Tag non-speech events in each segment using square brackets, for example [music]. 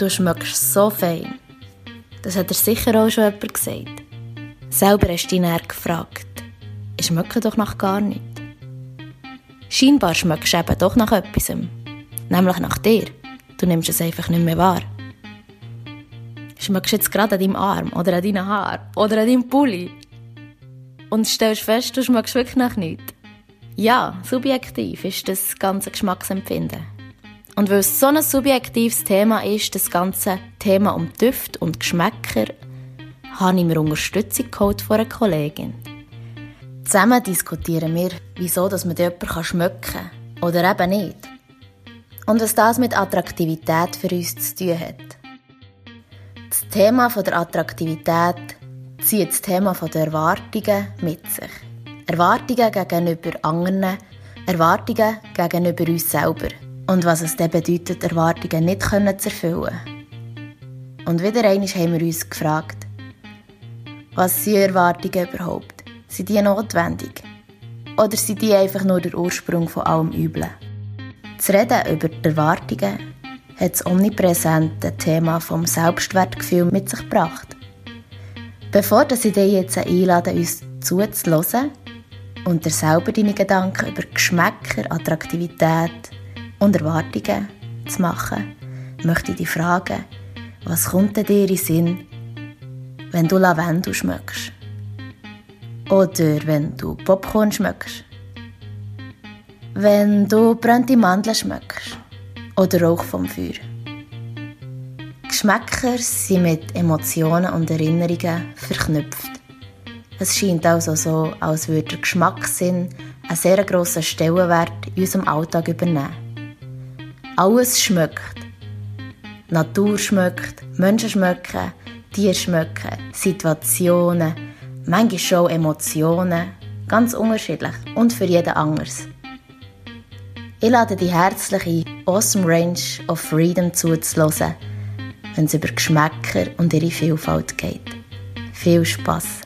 du schmeckst so fein. Das hat er sicher auch schon jemand gesagt. Selber hast du ihn eher gefragt. Ich schmecke doch nach gar nichts. Scheinbar schmeckst du eben doch nach etwas. Nämlich nach dir. Du nimmst es einfach nicht mehr wahr. Schmeckst du jetzt gerade an deinem Arm oder an deinen Haaren oder an deinem Pulli und stellst fest, du schmeckst wirklich nach nichts. Ja, subjektiv ist das ganze Geschmacksempfinden. Und weil es so ein subjektives Thema ist, das ganze Thema um Düfte und Geschmäcker, habe ich mir Unterstützung geholt von einer Kollegin. Zusammen diskutieren wir, wieso dass man jemanden schmecken kann oder eben nicht. Und was das mit Attraktivität für uns zu tun hat. Das Thema der Attraktivität zieht das Thema der Erwartungen mit sich. Erwartungen gegenüber anderen, Erwartungen gegenüber uns selber. Und was es dann bedeutet, Erwartungen nicht zu erfüllen. Und wieder einmal haben wir uns gefragt, was sind Erwartungen überhaupt? Sind die notwendig? Oder sind die einfach nur der Ursprung von allem Üblen? Zu reden über die Erwartungen hat das omnipräsente Thema vom Selbstwertgefühl mit sich gebracht. Bevor ich dich jetzt einlade, uns zuzuhören und dir selber deine Gedanken über Geschmäcker, Attraktivität und Erwartungen zu machen, möchte ich dich fragen, was kommt dir in Sinn, wenn du Lavendel schmeckst? Oder wenn du Popcorn schmeckst? Wenn du brennende Mandeln schmeckst? Oder Rauch vom Feuer? Geschmäcker sind mit Emotionen und Erinnerungen verknüpft. Es scheint also so, als würde der Geschmackssinn einen sehr grossen Stellenwert in unserem Alltag übernehmen. Alles schmeckt. Natur schmeckt, Menschen schmecken, Tiere schmecken, Situationen, manchmal schon Emotionen, ganz unterschiedlich und für jeden anders. Ich lade dich herzlich ein, Awesome Range of Freedom zuzulassen, wenn es über Geschmäcker und ihre Vielfalt geht. Viel Spass!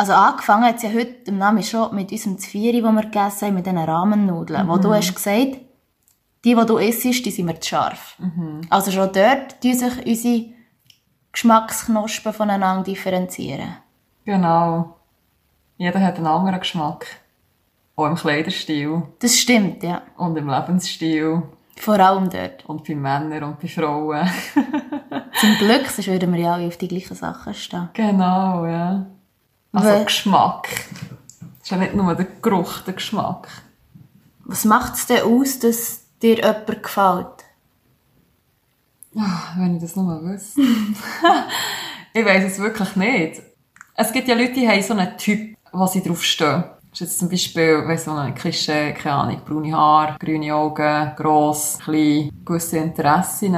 Also angefangen hat es ja heute im Namen schon mit unserem Zvieri, das wir gegessen haben, mit diesen Rahmennudeln, mhm. wo du hast gesagt, die, die du isst, die sind mir zu scharf. Mhm. Also schon dort tun sich unsere Geschmacksknospen voneinander differenzieren. Genau. Jeder hat einen anderen Geschmack. Auch im Kleiderstil. Das stimmt, ja. Und im Lebensstil. Vor allem dort. Und bei Männern und bei Frauen. [laughs] Zum Glück, sonst würden wir ja alle auf die gleichen Sachen stehen. Genau, ja. Also Weil, Geschmack. Das ist ja nicht nur der Geruch, der Geschmack. Was macht es denn aus, dass dir jemand gefällt? Ach, wenn ich das nur wüsste. [laughs] ich weiß es wirklich nicht. Es gibt ja Leute, die haben so einen Typ, was sie drauf stehen. Das ist jetzt zum Beispiel, weiss so ein Klischee, keine Ahnung, braune Haare, grüne Augen, gross, klein, gewisse Interessen.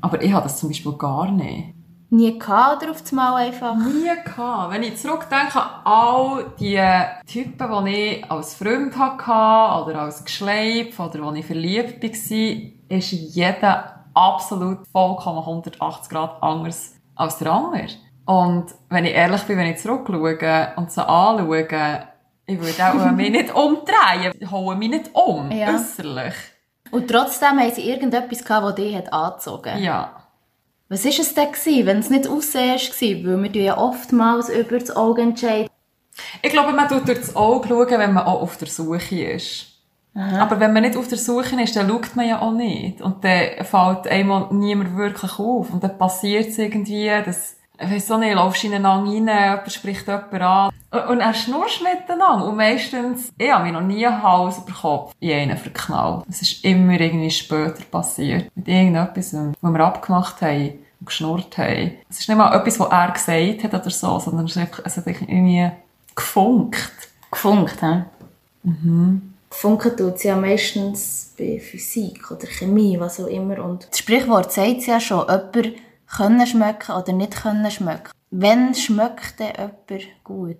Aber ich habe das zum Beispiel gar nicht. Nie gehabt oder auf das Mal einfach? Nie gehabt. Wenn ich zurückdenke an all die Typen, die ich als Freund hatte, oder als Geschleib, oder wo ich verliebt war, ist jeder absolut vollkommen 180 Grad anders als der andere. Und wenn ich ehrlich bin, wenn ich zurückschaue und sie anschaue, ich würde auch mich [laughs] nicht umdrehen, ich hole mich nicht um, ja. äußerlich. Und trotzdem haben sie irgendetwas gehabt, das dich hat angezogen hat. Ja. Was war es denn, gewesen, wenn es nicht Aussehen war? Weil wir ja oftmals über das Auge entscheiden. Ich glaube, man tut durch das Auge schauen, wenn man auch auf der Suche ist. Aha. Aber wenn man nicht auf der Suche ist, dann schaut man ja auch nicht. Und dann fällt einmal niemand wirklich auf. Und dann passiert es irgendwie, dass ich weiss auch nicht, laufst ineinander rein, jemand spricht jemand an. Und er schnurst miteinander. Und meistens, ich habe mich noch nie Hals über Kopf in einen verknallt. Es ist immer irgendwie später passiert. Mit irgendetwas, was wir abgemacht haben und geschnurrt haben. Es ist nicht mal etwas, was er gesagt hat oder so, sondern es, einfach, es hat irgendwie gefunkt. Gefunkt, hä? Mhm. Funken tut es ja meistens bei Physik oder Chemie, was auch immer. Und das Sprichwort sagt es ja schon, jemand können schmecken oder nicht können schmecken. Wenn schmeckt denn jemand gut?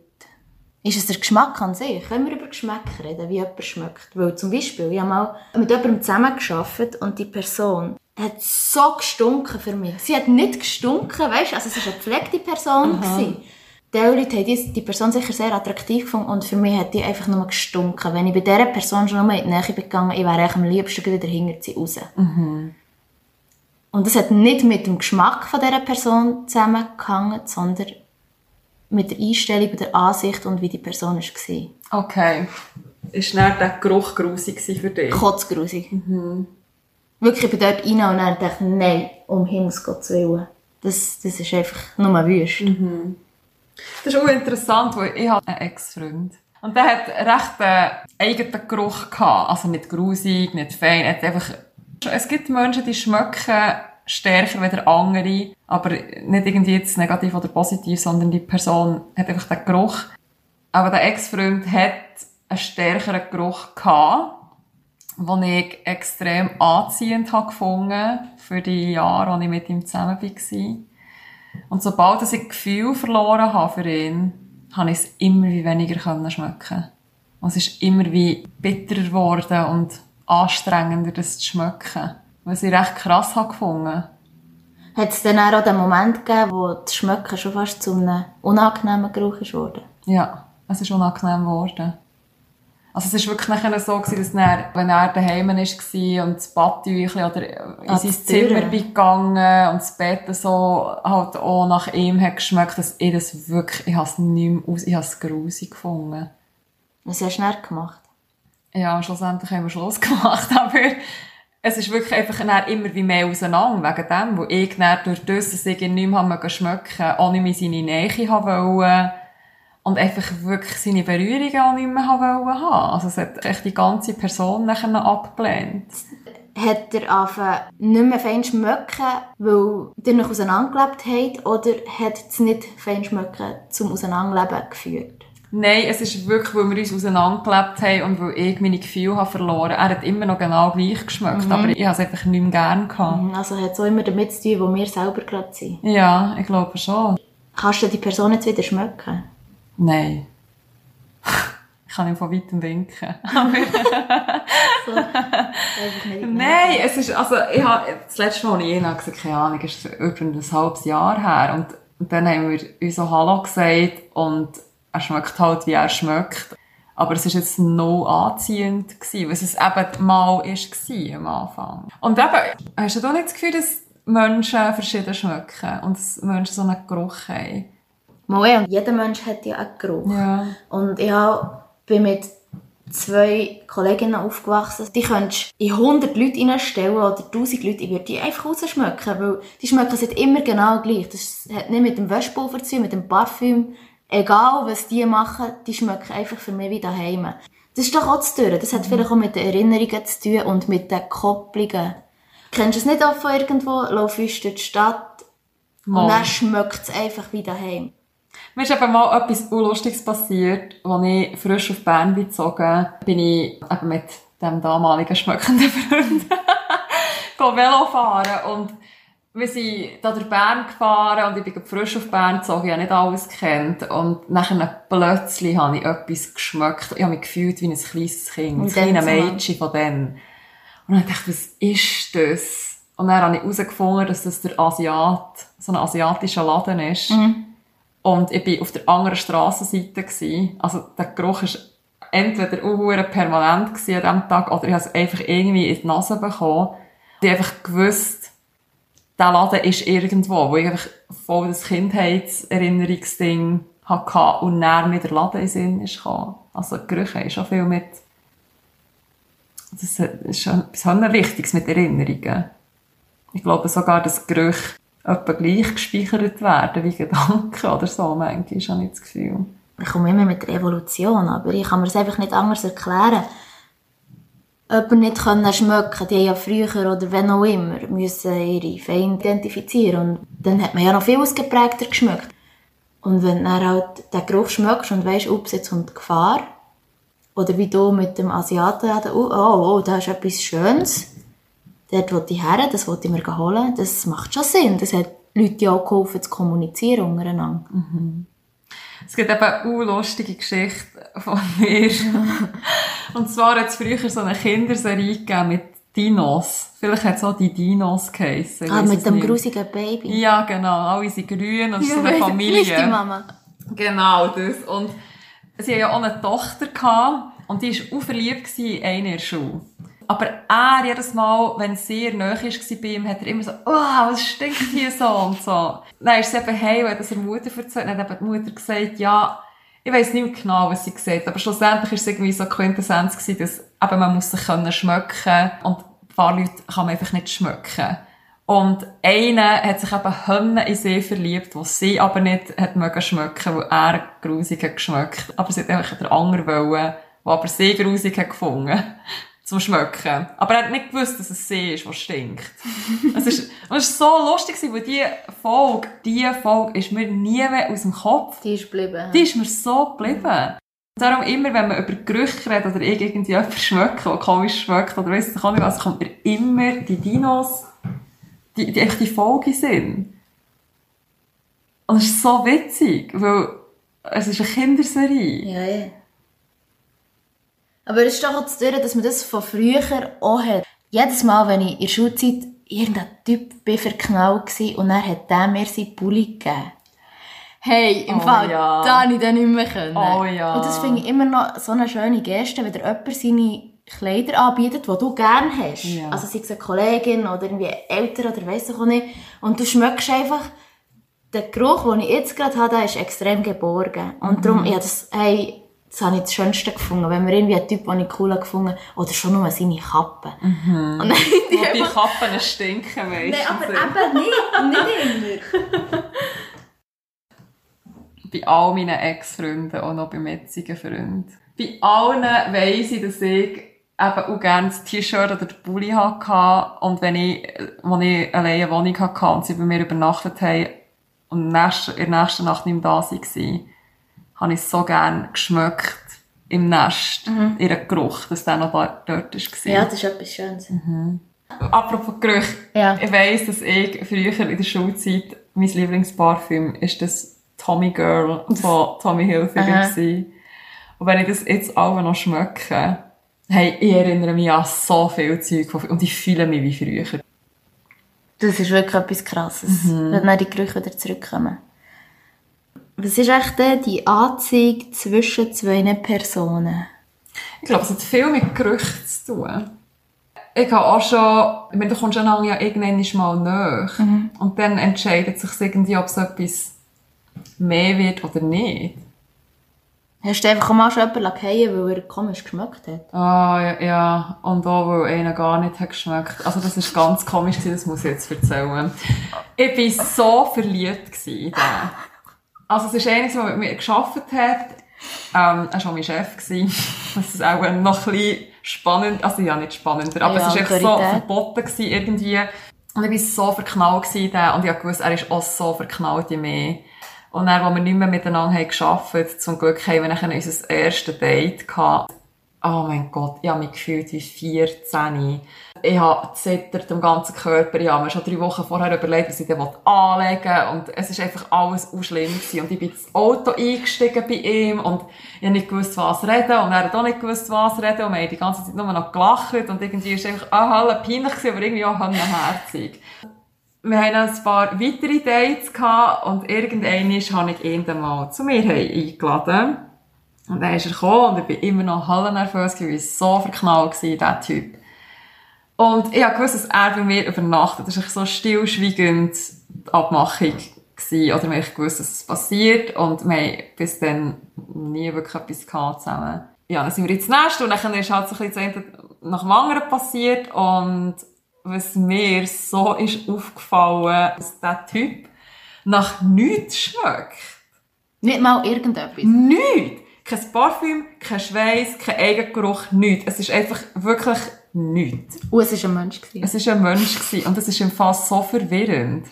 Ist es der Geschmack an sich? Können wir über Geschmack reden, wie jemand schmeckt? Weil zum Beispiel, ich habe mal mit jemandem zusammengearbeitet und die Person hat so gestunken für mich. Sie hat nicht gestunken, weißt du? Also es war eine gepflegte Person. die Leute haben die, die Person sicher sehr attraktiv gefunden und für mich hat die einfach nur gestunken. Wenn ich bei dieser Person schon nur in die Nähe bin gegangen, ich wäre am liebsten wieder hinter sie raus. Und das hat nicht mit dem Geschmack von dieser Person zusammengehangen, sondern mit der Einstellung und der Ansicht und wie die Person war. Okay. Ist dann der Geruch grusig für dich? Kotzgrusig. Wirklich, ich bin dort rein und dann dachte nein, um Himmels Gottes Willen. Das, das ist einfach nur wüst. Das ist auch interessant, weil ich habe einen Ex-Freund. Und der hat recht einen eigenen Geruch gehabt. Also nicht grusig, nicht fein. Er hat einfach, es gibt Menschen, die schmecken stärker als andere. Aber nicht irgendwie jetzt negativ oder positiv, sondern die Person hat einfach den Geruch. Aber der Ex-Freund hat einen stärkeren Geruch gehabt, den ich extrem anziehend habe für die Jahre, als ich mit ihm zusammen war. Und sobald ich Gefühl verloren habe für ihn, habe ich es immer weniger schmecken. Und es ist immer wie bitterer geworden und anstrengender, das zu schmecken. Was ich recht krass habe gefunden. Hat es dann auch den Moment gegeben, wo das Schmecken schon fast zu einem unangenehmen Geruch ist worden? Ja, es ist unangenehm geworden. Also es ist wirklich nachher so gewesen, dass er, wenn er daheim war und das Badtüchli oder in Ah, sein. Zimmer bin gegangen und das Bett so halt auch nach ihm hat geschmeckt, dass ich das wirklich, ich habe es nicht mehr aus, ich habe es grusig gefunden. Was hast du dann gemacht? Ja, schlussendlich haben wir Schluss [laughs] gemacht, aber es ist wirklich einfach immer wie mehr auseinander wegen dem, wo ich dann durch das, dass ich ihn nicht mehr schmecken auch nicht mehr seine Nähe haben wollte und einfach wirklich seine Berührungen auch nicht mehr wollte haben. Also es hat echt die ganze Person nachher abgelehnt. Hat er angefangen, nicht mehr fein schmecken, weil ihr noch auseinandergelebt habt, oder hat es nicht fein schmecken zum Auseinanderleben geführt? Nein, es ist wirklich, weil wir uns auseinandergelebt haben und weil ich meine Gefühle habe verloren. Er hat immer noch genau gleich geschmeckt, aber ich habe es einfach nicht mehr gern gehabt. Also hat es auch immer damit zu tun, wo wir selber gerade sind. Ja, ich glaube schon. Kannst du die Person jetzt wieder schmecken? Nein. [laughs] Ich kann ihm von weitem winken. [laughs] So, [laughs] Nein, es ist, also, ich habe, das letzte Mal, als ich ihn gesagt, keine Ahnung, ist über ein halbes Jahr her. Und, und dann haben wir uns so Hallo gesagt und er schmeckt halt, wie er schmeckt. Aber es war jetzt noch anziehend, gewesen, was es eben mal ist, war am Anfang. Und eben, hast du da nicht das Gefühl, dass Menschen verschieden schmecken und dass Menschen so einen Geruch haben? Mal, und jeder Mensch hat ja einen Geruch. Ja. Und ich bin mit zwei Kolleginnen aufgewachsen. Die könntest du in 100 Leute reinstellen oder 1000 Leute, ich würde die einfach rausschmecken, weil die schmecken sind immer genau gleich. Das hat nicht mit dem Wäschpulver zu tun, mit dem Parfüm. Egal, was die machen, die schmecken einfach für mich wie daheim. Das ist doch auch zu tun. Das hat vielleicht auch mit den Erinnerungen zu tun und mit den Kopplungen. Kennst du es nicht auch von irgendwo? Laufst du durch die Stadt Mal. und dann schmeckt es einfach wie daheim. Mir ist eben mal etwas Unlustiges passiert, als ich frisch auf Bern bin gezogen bin, ich eben mit dem damaligen schmückenden [laughs] Freund [laughs] Velo fahren und wir sind da durch Bern gefahren und ich bin frisch auf Bern gezogen, ich habe nicht alles gekannt und nachher plötzlich habe ich etwas geschmeckt, ich habe mich gefühlt wie ein kleines Kind, ein kleines Mädchen von denen. Und dann dachte ich, was ist das? Und dann habe ich herausgefunden, dass das der Asiat, so ein asiatischer Laden ist. Und ich war auf der anderen Strassenseite. gewesen. Also der Geruch war entweder auch permanent an diesem Tag oder ich habe es einfach irgendwie in die Nase bekommen. Ich habe einfach gewusst, der Laden ist irgendwo, wo ich einfach voll das Kindheitserinnerungsding hatte und dann mit der Laden in Sinn ist gekommen. Also Gerüche haben schon viel mit, das ist schon etwas Wichtiges mit Erinnerungen. Ich glaube sogar, dass Gerüche etwa gleich gespeichert werden wie Gedanken oder so, manchmal habe ich das Gefühl. Ich komme immer mit der Evolution, aber ich kann mir das einfach nicht anders erklären. Jemand nicht können schmecken, die haben ja früher oder wenn auch immer, müssen ihre Feinde identifizieren. Und dann hat man ja noch viel ausgeprägter geschmeckt. Und wenn du dann halt den Geruch schmeckst und weisst, ups, jetzt kommt Gefahr, oder wie du mit dem Asiaten, oh, oh, oh, da ist etwas Schönes, dort will ich her, das will ich mir holen, das macht schon Sinn. Das hat Leute ja auch geholfen, zu kommunizieren untereinander. Es gibt eben eine lustige Geschichte von mir. Und zwar hat es früher so eine Kinderserie gegeben mit Dinos. Vielleicht hat es auch die Dinos geheissen. Ah, mit dem nicht. grusigen Baby. Ja, genau. Alle sind grün und es ist so eine [laughs] Wie ist die Familie. Mama? Genau, das. Und sie haben ja auch eine Tochter gehabt, und die war auch verliebt in einen in der Schule. Aber er, jedes Mal, wenn es sehr nahe war bei ihm, hat er immer so, oh, was stinkt hier so und so. Dann ist sie eben heim, und hat das Mutter erzählt, dann hat eben die Mutter gesagt, ja, ich weiss nicht genau, was sie gesagt aber schlussendlich war es irgendwie so Quintessenz gewesen, dass eben man muss sich können schmecken und ein paar Leute kann man einfach nicht schmecken. Und einer hat sich eben Hönne in sie verliebt, wo sie aber nicht hat mögen schmecken, weil er grusig hat geschmeckt. Aber sie hat einfach der andere wollen, der aber sie grusig hat gefunden. Zum Schmecken. Aber er hat nicht gewusst, dass es sie ist, was stinkt. [laughs] es ist, es war so lustig, weil diese Folge, diese Folge ist mir nie mehr aus dem Kopf. Die ist geblieben. Die ist mir so geblieben. Darum immer, wenn man über Gerüche redet oder irgendwie etwas schmeckt, was komisch schmeckt oder weiss ich auch nicht was, kommt mir immer die Dinos, die, die echt die Folge sind. Und es ist so witzig, weil es ist eine Kinderserie. Ja, ja. Aber es ist doch zu dass man das von früher auch hat. Jedes Mal, wenn ich in der Schulzeit irgendein Typ bin verknallt war und dann hat der mir seinen Pulli gegeben. Hey, im Oh Fall, ja. da habe ich dann nicht mehr können. Oh ja. Und das finde ich immer noch so eine schöne Geste, wenn dir jemand seine Kleider anbietet, die du gerne hast. Ja. Also sei es eine Kollegin oder irgendwie älter oder weiss ich auch nicht. Und du schmeckst einfach, der Geruch, den ich jetzt gerade habe, der ist extrem geborgen. Und Mhm. darum, ja, das, hey, das habe ich das Schönste gefunden. Wenn wir irgendwie einen Typ, den ich cool gefunden oder schon nur seine Kappe. Und dann die Wo die einfach, Kappen stinken meistens. Nein, aber eben nicht, nicht immer. bei all meinen Ex-Freunden, auch noch beim jetzigen Freund. Bei allen weiss ich, dass ich eben auch gerne das T-Shirt oder den Pulli hatte. Und wenn ich, als ich alleine eine Wohnung hatte und sie bei mir übernachtet haben und in der nächsten Nacht nicht mehr da waren, habe ich so gerne geschmeckt im Nest, ihren Geruch, dass der noch da, dort war. Ja, das ist etwas Schönes. Apropos Gerüche. Ja. Ich weiss, dass ich früher in der Schulzeit, mein Lieblingsparfüm ist das Tommy Girl von Tommy Hilfiger. Und wenn ich das jetzt alle noch schmecke, hey, ich erinnere mich an so viel Zeug und ich fühle mich wie früher. Das ist wirklich etwas Krasses, Mhm. wenn dann die Gerüche wieder zurückkommen. Was ist echt die Anziehung zwischen zwei Personen? Ich glaube, es hat viel mit Gerüchen zu tun. Ich habe auch schon, ich meine, du kommst einander ja irgendwann mal näher. Und dann entscheidet sich irgendwie, ob es etwas mehr wird oder nicht. Hast du einfach auch mal schon jemanden fallen weil er komisch geschmeckt hat? Ah, ja, ja. Und auch, weil einer gar nicht hat geschmeckt. Also, das ist ganz komisch gewesen, das muss ich jetzt erzählen. Ich war so verliebt gewesen in den. Also, es ist einer, der mit mir gearbeitet hat. Ähm, er war auch mein Chef. gewesen. [laughs] Das ist auch noch ein bisschen spannend. Also, ja, nicht spannender. Aber Ja, es war echt so verboten gewesen, irgendwie. Und ich war so verknallt gewesen. Und ich wusste, er ist auch so verknallt in mich. Und dann, als wir nicht mehr miteinander haben gearbeitet, zum Glück haben wir dann unser erstes Date gehabt. Oh mein Gott, ich habe mich gefühlt wie 14. Ich habe zittert am ganzen Körper. Ich habe mir schon drei Wochen vorher überlegt, was ich dann anlegen will. Und es ist einfach alles auch schlimm gewesen. Und ich bin ins Auto eingestiegen bei ihm und ich habe nicht gewusst, was reden. Und er hat auch nicht gewusst, was reden. Und wir haben die ganze Zeit nur noch gelacht. Und irgendwie ist es einfach, ah, Halle peinlich gewesen, aber irgendwie auch herzig. Wir haben ein paar weitere Dates gehabt und irgendwann habe ich ihn dann mal zu mir eingeladen. Und dann ist er gekommen und ich bin immer noch hallennervös gewesen, ich war so verknallt gewesen, dieser Typ. Und ich habe gewusst, dass er bei mir übernachtet. Das war so stillschweigend Abmachung gewesen. Oder haben gewusst, dass es passiert und wir haben bis dann nie wirklich etwas gehabt zusammen. Ja, dann sind wir ins Nest und dann ist halt so ein bisschen nach dem anderen passiert und was mir so ist aufgefallen, dass dieser Typ nach nichts schmeckt. Nicht mal irgendetwas. Nichts! Kein Parfüm, kein Schweiß, kein Eigengeruch, nichts. Es ist einfach wirklich nichts. Und es war ein Mensch. gewesen. Es war ein Mensch gewesen, und das ist im Fall so verwirrend.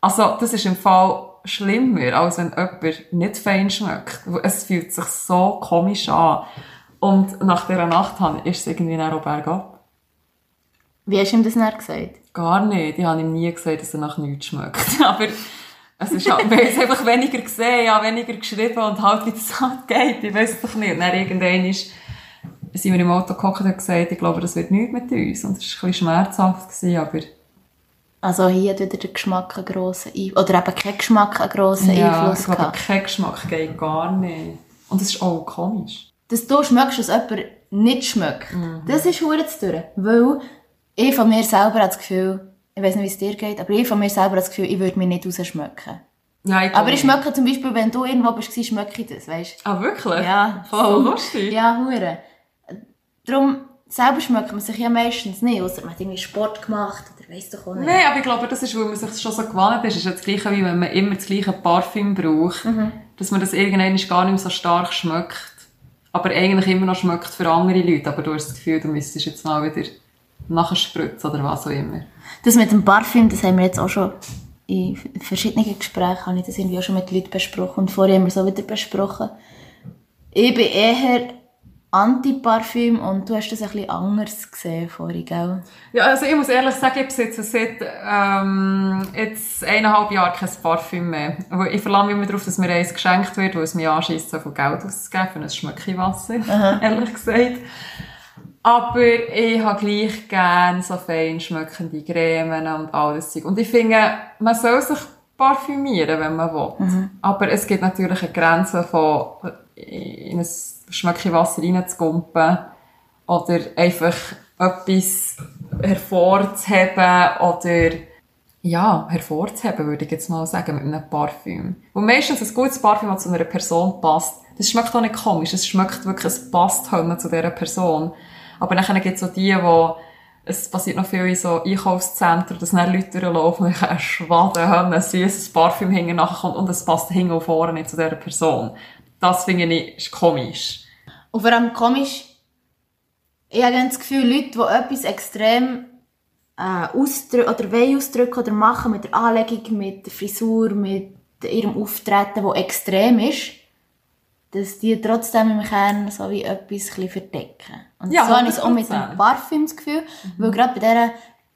Also, das ist im Fall schlimmer, als wenn jemand nicht fein schmeckt. Es fühlt sich so komisch an. Und nach dieser Nacht ist es irgendwie dann auch bergab. Wie hast du ihm das dann gesagt? Gar nicht. Ich habe ihm nie gesagt, dass er nach nichts schmeckt. [laughs] Aber es ist halt, haben es einfach weniger gesehen, ja, weniger geschrieben und halt, wie das halt geht. Ich weiß es doch nicht. Und dann irgendwann ist, sind wir im Auto gehockt und gesagt, ich glaube, das wird nichts mit uns. Und es war ein bisschen schmerzhaft, gewesen, aber Also hier hat wieder der Geschmack einen grossen Einfluss. Oder eben kein Geschmack einen grossen Ja, Einfluss ich glaube, gehabt. kein Geschmack geht gar nicht. Und das ist auch komisch. Dass du schmeckst, was jemand nicht schmeckt, Mhm. das ist hure zu tun. Weil ich von mir selber habe das Gefühl, ich weiß nicht, wie es dir geht, aber ich von mir selber habe das Gefühl, ich würde mich nicht rausschmecken. Ja, ich Aber ich schmecke zum Beispiel, wenn du irgendwo bist, schmecke ich das, weißt Ah, wirklich? Ja, So voll. lustig. Ja, hure. Darum, selber schmeckt man sich ja meistens nicht, außer man hat irgendwie Sport gemacht oder weiss doch auch nicht. Nein, aber ich glaube, das ist, weil man sich schon so gewohnt ist. Es ist ja das Gleiche, wie wenn man immer das gleiche Parfüm braucht. Mhm. Dass man das irgendwann gar nicht mehr so stark schmeckt. Aber eigentlich immer noch schmeckt für andere Leute. Aber du hast das Gefühl, du müsstest jetzt mal wieder nachspritzen oder was auch immer. Das mit dem Parfüm, das haben wir jetzt auch schon in verschiedenen Gesprächen, habe ich das irgendwie auch schon mit Leuten besprochen und vorher haben wir es auch wieder besprochen. Ich bin eher Anti-Parfüm und du hast das ein bisschen anders gesehen vorhin, gell? Ja, also ich muss ehrlich sagen, ich besitze seit ähm, jetzt eineinhalb Jahren kein Parfüm mehr. Ich verlange immer darauf, dass mir eins geschenkt wird, weil es mir anschießt, so viel Geld auszugeben für ein Schmöckiwasser, [laughs] ehrlich gesagt. Aber ich habe gleich gerne so fein schmeckende Cremen und alles. Zeug. Und ich finde, man soll sich parfümieren, wenn man will. Aber es gibt natürlich eine Grenze von in ein Schmöckiwasser reinzugumpen oder einfach etwas hervorzuheben oder ja, hervorzuheben, würde ich jetzt mal sagen, mit einem Parfüm. Und meistens ein gutes Parfüm, das zu einer Person passt, das schmeckt auch nicht komisch, es schmeckt wirklich, es passt halt zu dieser Person. Aber dann gibt es auch die, die es passiert noch viel in so Einkaufszentren, dass dann Leute durchlaufen und einen Schwaden haben, ein süßes Parfüm hinten nachkommt und es passt hinten und vorne nicht zu dieser Person. Das finde ich komisch. Und vor allem komisch, ich habe das Gefühl, Leute, die etwas extrem äh, ausdrücken oder wollen ausdrücken oder machen mit der Anlegung, mit der Frisur, mit ihrem Auftreten, das extrem ist, dass die trotzdem im Kern so wie etwas verdecken. Und Ja, so habe ich es auch mit 100%. dem Parfüm das Gefühl, weil gerade bei dieser,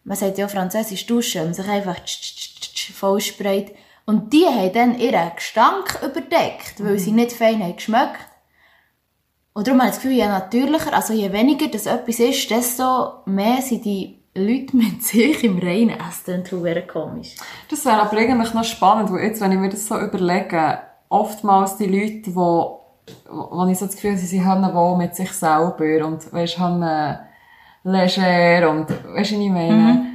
man sagt ja französisch duschen, man sich einfach tsch, tsch, tsch, tsch, vollsprayt. Und die haben dann ihren Gestank überdeckt, weil sie nicht fein haben geschmeckt. Und darum habe ich das Gefühl, je natürlicher, also je weniger das etwas ist, desto mehr sind die Leute mit sich im Reinen. Es klingt verdammt komisch. Das wäre aber eigentlich noch spannend, weil jetzt, wenn ich mir das so überlege, oftmals die Leute, die, wo wo ich so das Gefühl habe, sie haben wohl mit sich selber und, weisst, haben leger und, weisst du, ich meine?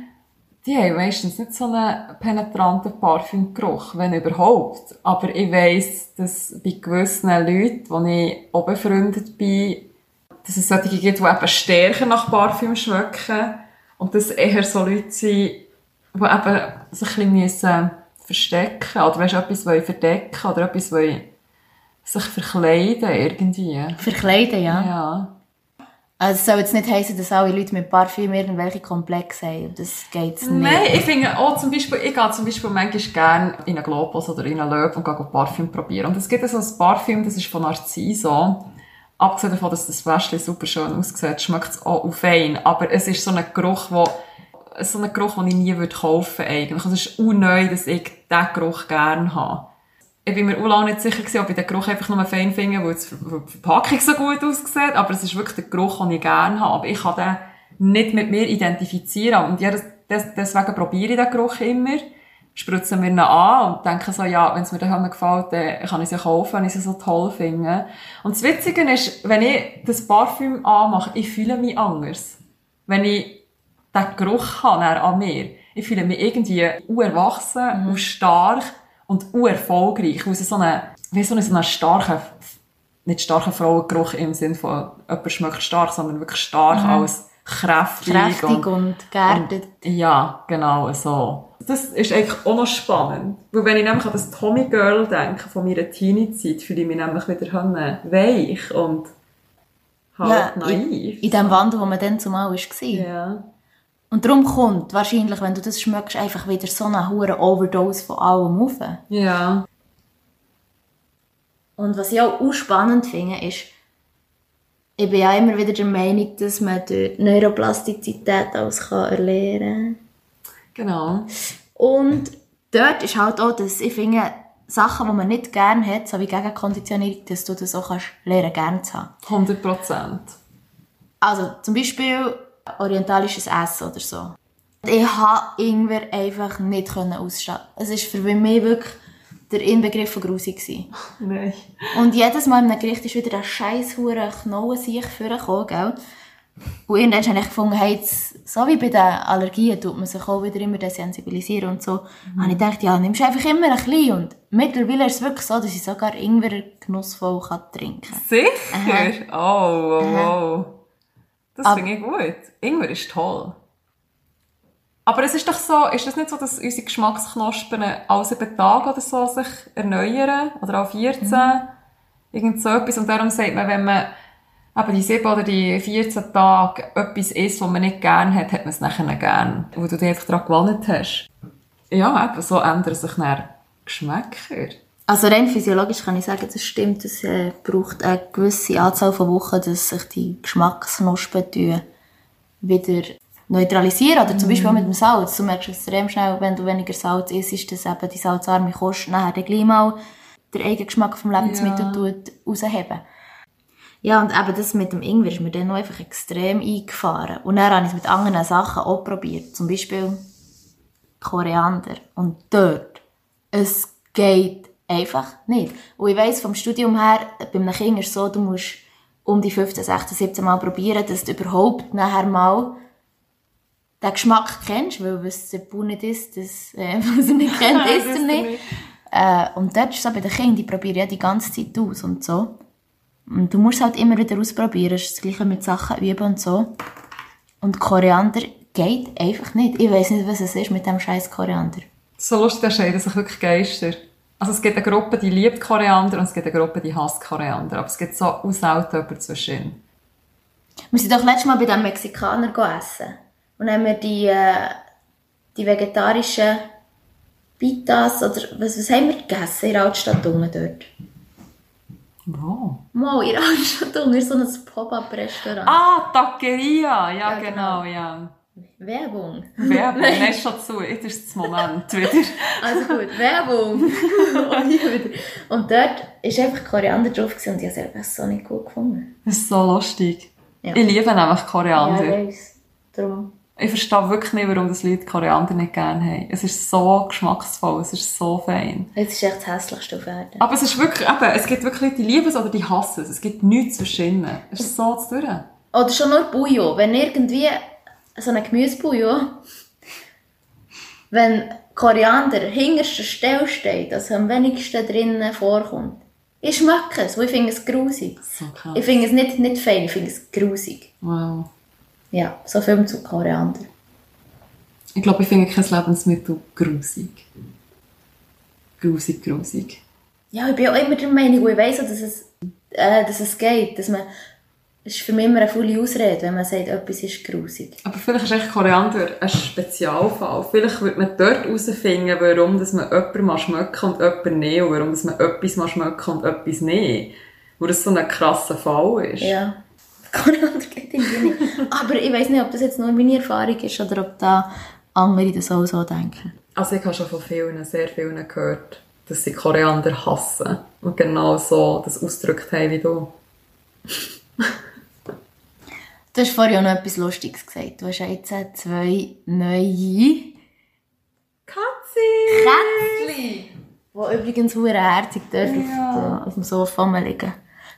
Die haben meistens nicht so einen penetranten Parfümgeruch, wenn überhaupt. Aber ich weiss, dass bei gewissen Leuten, wo ich auch befreundet bin, dass es solche gibt, die eben stärker nach Parfüm schmecken und dass eher so Leute sind, die eben sich ein bisschen müssen verstecken oder weißt, etwas wollen verdecken oder etwas wollen sich verkleiden irgendwie. Verkleiden, ja. Ja. Also es soll jetzt nicht heissen, dass alle Leute mit Parfüm irgendwelche Komplexe haben. Das geht nicht. Nein, ich finde auch zum Beispiel, ich gehe zum Beispiel manchmal gerne in einen Globus oder in einen Löw und gehe Parfüm probieren. Und es gibt so ein Parfüm, das ist von Narciso. Abgesehen davon, dass das Fläschchen super schön aussieht, schmeckt es auch fein. Aber es ist so ein Geruch, wo, so ein Geruch, den ich nie würde kaufen eigentlich. Also es ist unneu, dass ich diesen Geruch gerne habe. Ich bin mir auch lange nicht sicher gewesen, ob ich den Geruch einfach nur fein finde, weil die Verpackung so gut aussieht. Aber es ist wirklich der Geruch, den ich gerne habe. Aber ich kann den nicht mit mir identifizieren. Und ja, das, deswegen probiere ich den Geruch immer. Spritze mir ihn an und denke so, ja, wenn es mir daheim gefällt, dann kann ich sie kaufen, wenn ich sie so toll finde. Und das Witzige ist, wenn ich das Parfüm anmache, ich fühle mich anders. Wenn ich den Geruch habe dann an mir. Ich fühle mich irgendwie urwachsen und stark und urerfolgreich. Weil es so eine, wie so eine, so eine starke, nicht starke Frauengeruch im Sinn von, jemand schmeckt stark, sondern wirklich stark als kräftig. Kräftig und, geerdet. und ja, genau, so. Das ist eigentlich auch noch spannend. Weil wenn ich nämlich an das Tommy Girl denke, von meiner Teenie-Zeit, fühle ich mich nämlich wieder weich und halt in, naiv. in dem Wandel, wo man dann zumal war. Ja. Und darum kommt wahrscheinlich, wenn du das schmeckst, einfach wieder so eine hohe Overdose von allem rauf. Ja. Und was ich auch, auch spannend finde, ist, ich bin ja immer wieder der Meinung, dass man durch Neuroplastizität alles kann erlernen Genau. kann. Und dort ist halt auch, dass ich finde, Sachen, die man nicht gerne hat, so wie Gegenkonditionierung, dass du das auch kannst lernen, gerne zu haben. 100 Prozent. Also zum Beispiel orientalisches Essen oder so. Ich konnte Ingwer einfach nicht ausstehen. Es war für mich wirklich der Inbegriff von grusig. gewesen. [laughs] Nein. Und jedes Mal in einem Gericht ist wieder ein scheiß hure Knochen sich vorgekommen, gell? Und irgendwann habe ich gefunden, hey, jetzt, so wie bei den Allergien tut man sich auch wieder immer desensibilisieren und so. Mhm. habe ich gedacht, ja, nimmst einfach immer ein bisschen. Und mittlerweile ist es wirklich so, dass ich sogar Ingwer genussvoll kann trinken kann. Sicher? Aha. Oh, oh, oh. Das finde ich gut. Ingwer ist toll. Aber es ist doch so, ist es nicht so, dass unsere Geschmacksknospen alle sieben Tage oder so sich erneuern? Oder auch 14? Mhm. Irgend so etwas. Und darum sagt man, wenn man eben die sieben oder die 14 Tage etwas isst, was man nicht gerne hat, hat man es nachher gern. Wo du dich einfach daran gewohnt hast. Ja, eben, so ändern sich dann Geschmäcker. Also rein physiologisch kann ich sagen, das stimmt. Es äh, braucht eine gewisse Anzahl von Wochen, dass sich die Geschmacksknospen wieder neutralisieren. Oder zum Beispiel auch mit dem Salz. Du merkst extrem schnell, wenn du weniger Salz isst, dass eben die salzarme Kost nachher gleich mal den eigenen Geschmack vom Lebensmittel ja. rausheben. Ja, und eben das mit dem Ingwer ist mir dann noch einfach extrem eingefahren. Und dann habe ich es mit anderen Sachen auch probiert. Zum Beispiel Koriander. Und dort, es geht einfach nicht. Und ich weiss vom Studium her, bei einem Kind ist es so, du musst um die 15, 16, 17 Mal probieren, dass du überhaupt nachher mal den Geschmack kennst, weil was der Bauer nicht ist, das, äh, [laughs] was er nicht [laughs] kennt, isst er nicht. Äh, und dort ist es so bei den Kindern, die probieren ja die ganze Zeit aus und so. Und du musst halt immer wieder ausprobieren, das, ist das gleiche mit Sachen üben und so. Und Koriander geht einfach nicht. Ich weiß nicht, was es ist mit dem scheiß Koriander. So lustig, da scheiden sich wirklich Geister. Also es gibt eine Gruppe, die liebt Koriander und es gibt eine Gruppe, die hasst Koriander. Aber es gibt so selten jemanden zwischen. Wir sind doch letztes Mal bei den Mexikanern essen. Und haben wir die, äh, die vegetarischen Pitas, oder was, was haben wir gegessen in der Altstadt dort? Wo? Mal in der Altstadt unten, so ein Pop-Up-Restaurant. Ah, Taqueria, ja, ja genau. genau, ja. Werbung. Werbung, nein, schon zu, jetzt ist das Moment wieder. Also gut, Werbung. [laughs] und dort war einfach Koriander drauf und ich habe es so nicht gut gefunden. Das ist so lustig. Ja. Ich liebe nämlich Koriander. Ja, ich. Darum. Ich verstehe wirklich nicht, warum das Leute Koriander nicht gerne haben. Es ist so geschmacksvoll, es ist so fein. Es ist echt das hässlichste auf Erden. Aber es ist wirklich, eben, es gibt wirklich Leute, die lieben es oder die hassen es. Es gibt nichts zwischen ihnen. Es ist so zu tun. Oder schon nur Bouillon. Wenn irgendwie so ein Gemüsebouillon, wenn Koriander hinterster Stelle steht, also am wenigsten drinnen vorkommt, ich schmecke es, weil ich finde es grusig. So. Ich finde es nicht, nicht fein, ich finde es grusig. Wow. Ja, so viel zu Koriander. Ich glaube, ich finde kein Lebensmittel grusig. Grusig, grusig. Ja, ich bin auch immer der Meinung, ich weiss auch, dass es, äh, dass es geht, dass man es ist für mich immer eine volle Ausrede, wenn man sagt, etwas ist grusig. Aber vielleicht ist echt Koriander ein Spezialfall. Vielleicht wird man dort herausfinden, warum dass man jemanden mal schmecken und jemanden nicht. Und warum dass man etwas mal schmecken und etwas nicht. Wo das so ein krasser Fall ist. Ja. Koriander geht irgendwie nicht. [laughs] Aber ich weiß nicht, ob das jetzt nur meine Erfahrung ist oder ob da andere das auch so denken. Also ich habe schon von vielen, sehr vielen gehört, dass sie Koriander hassen. Und genau so das ausgedrückt haben wie du. [laughs] Du hast vorhin auch noch etwas Lustiges gesagt. Du hast jetzt zwei neue Katze! Kätzchen! Die übrigens sehr herzig dort ja. auf, dem Sofa liegen.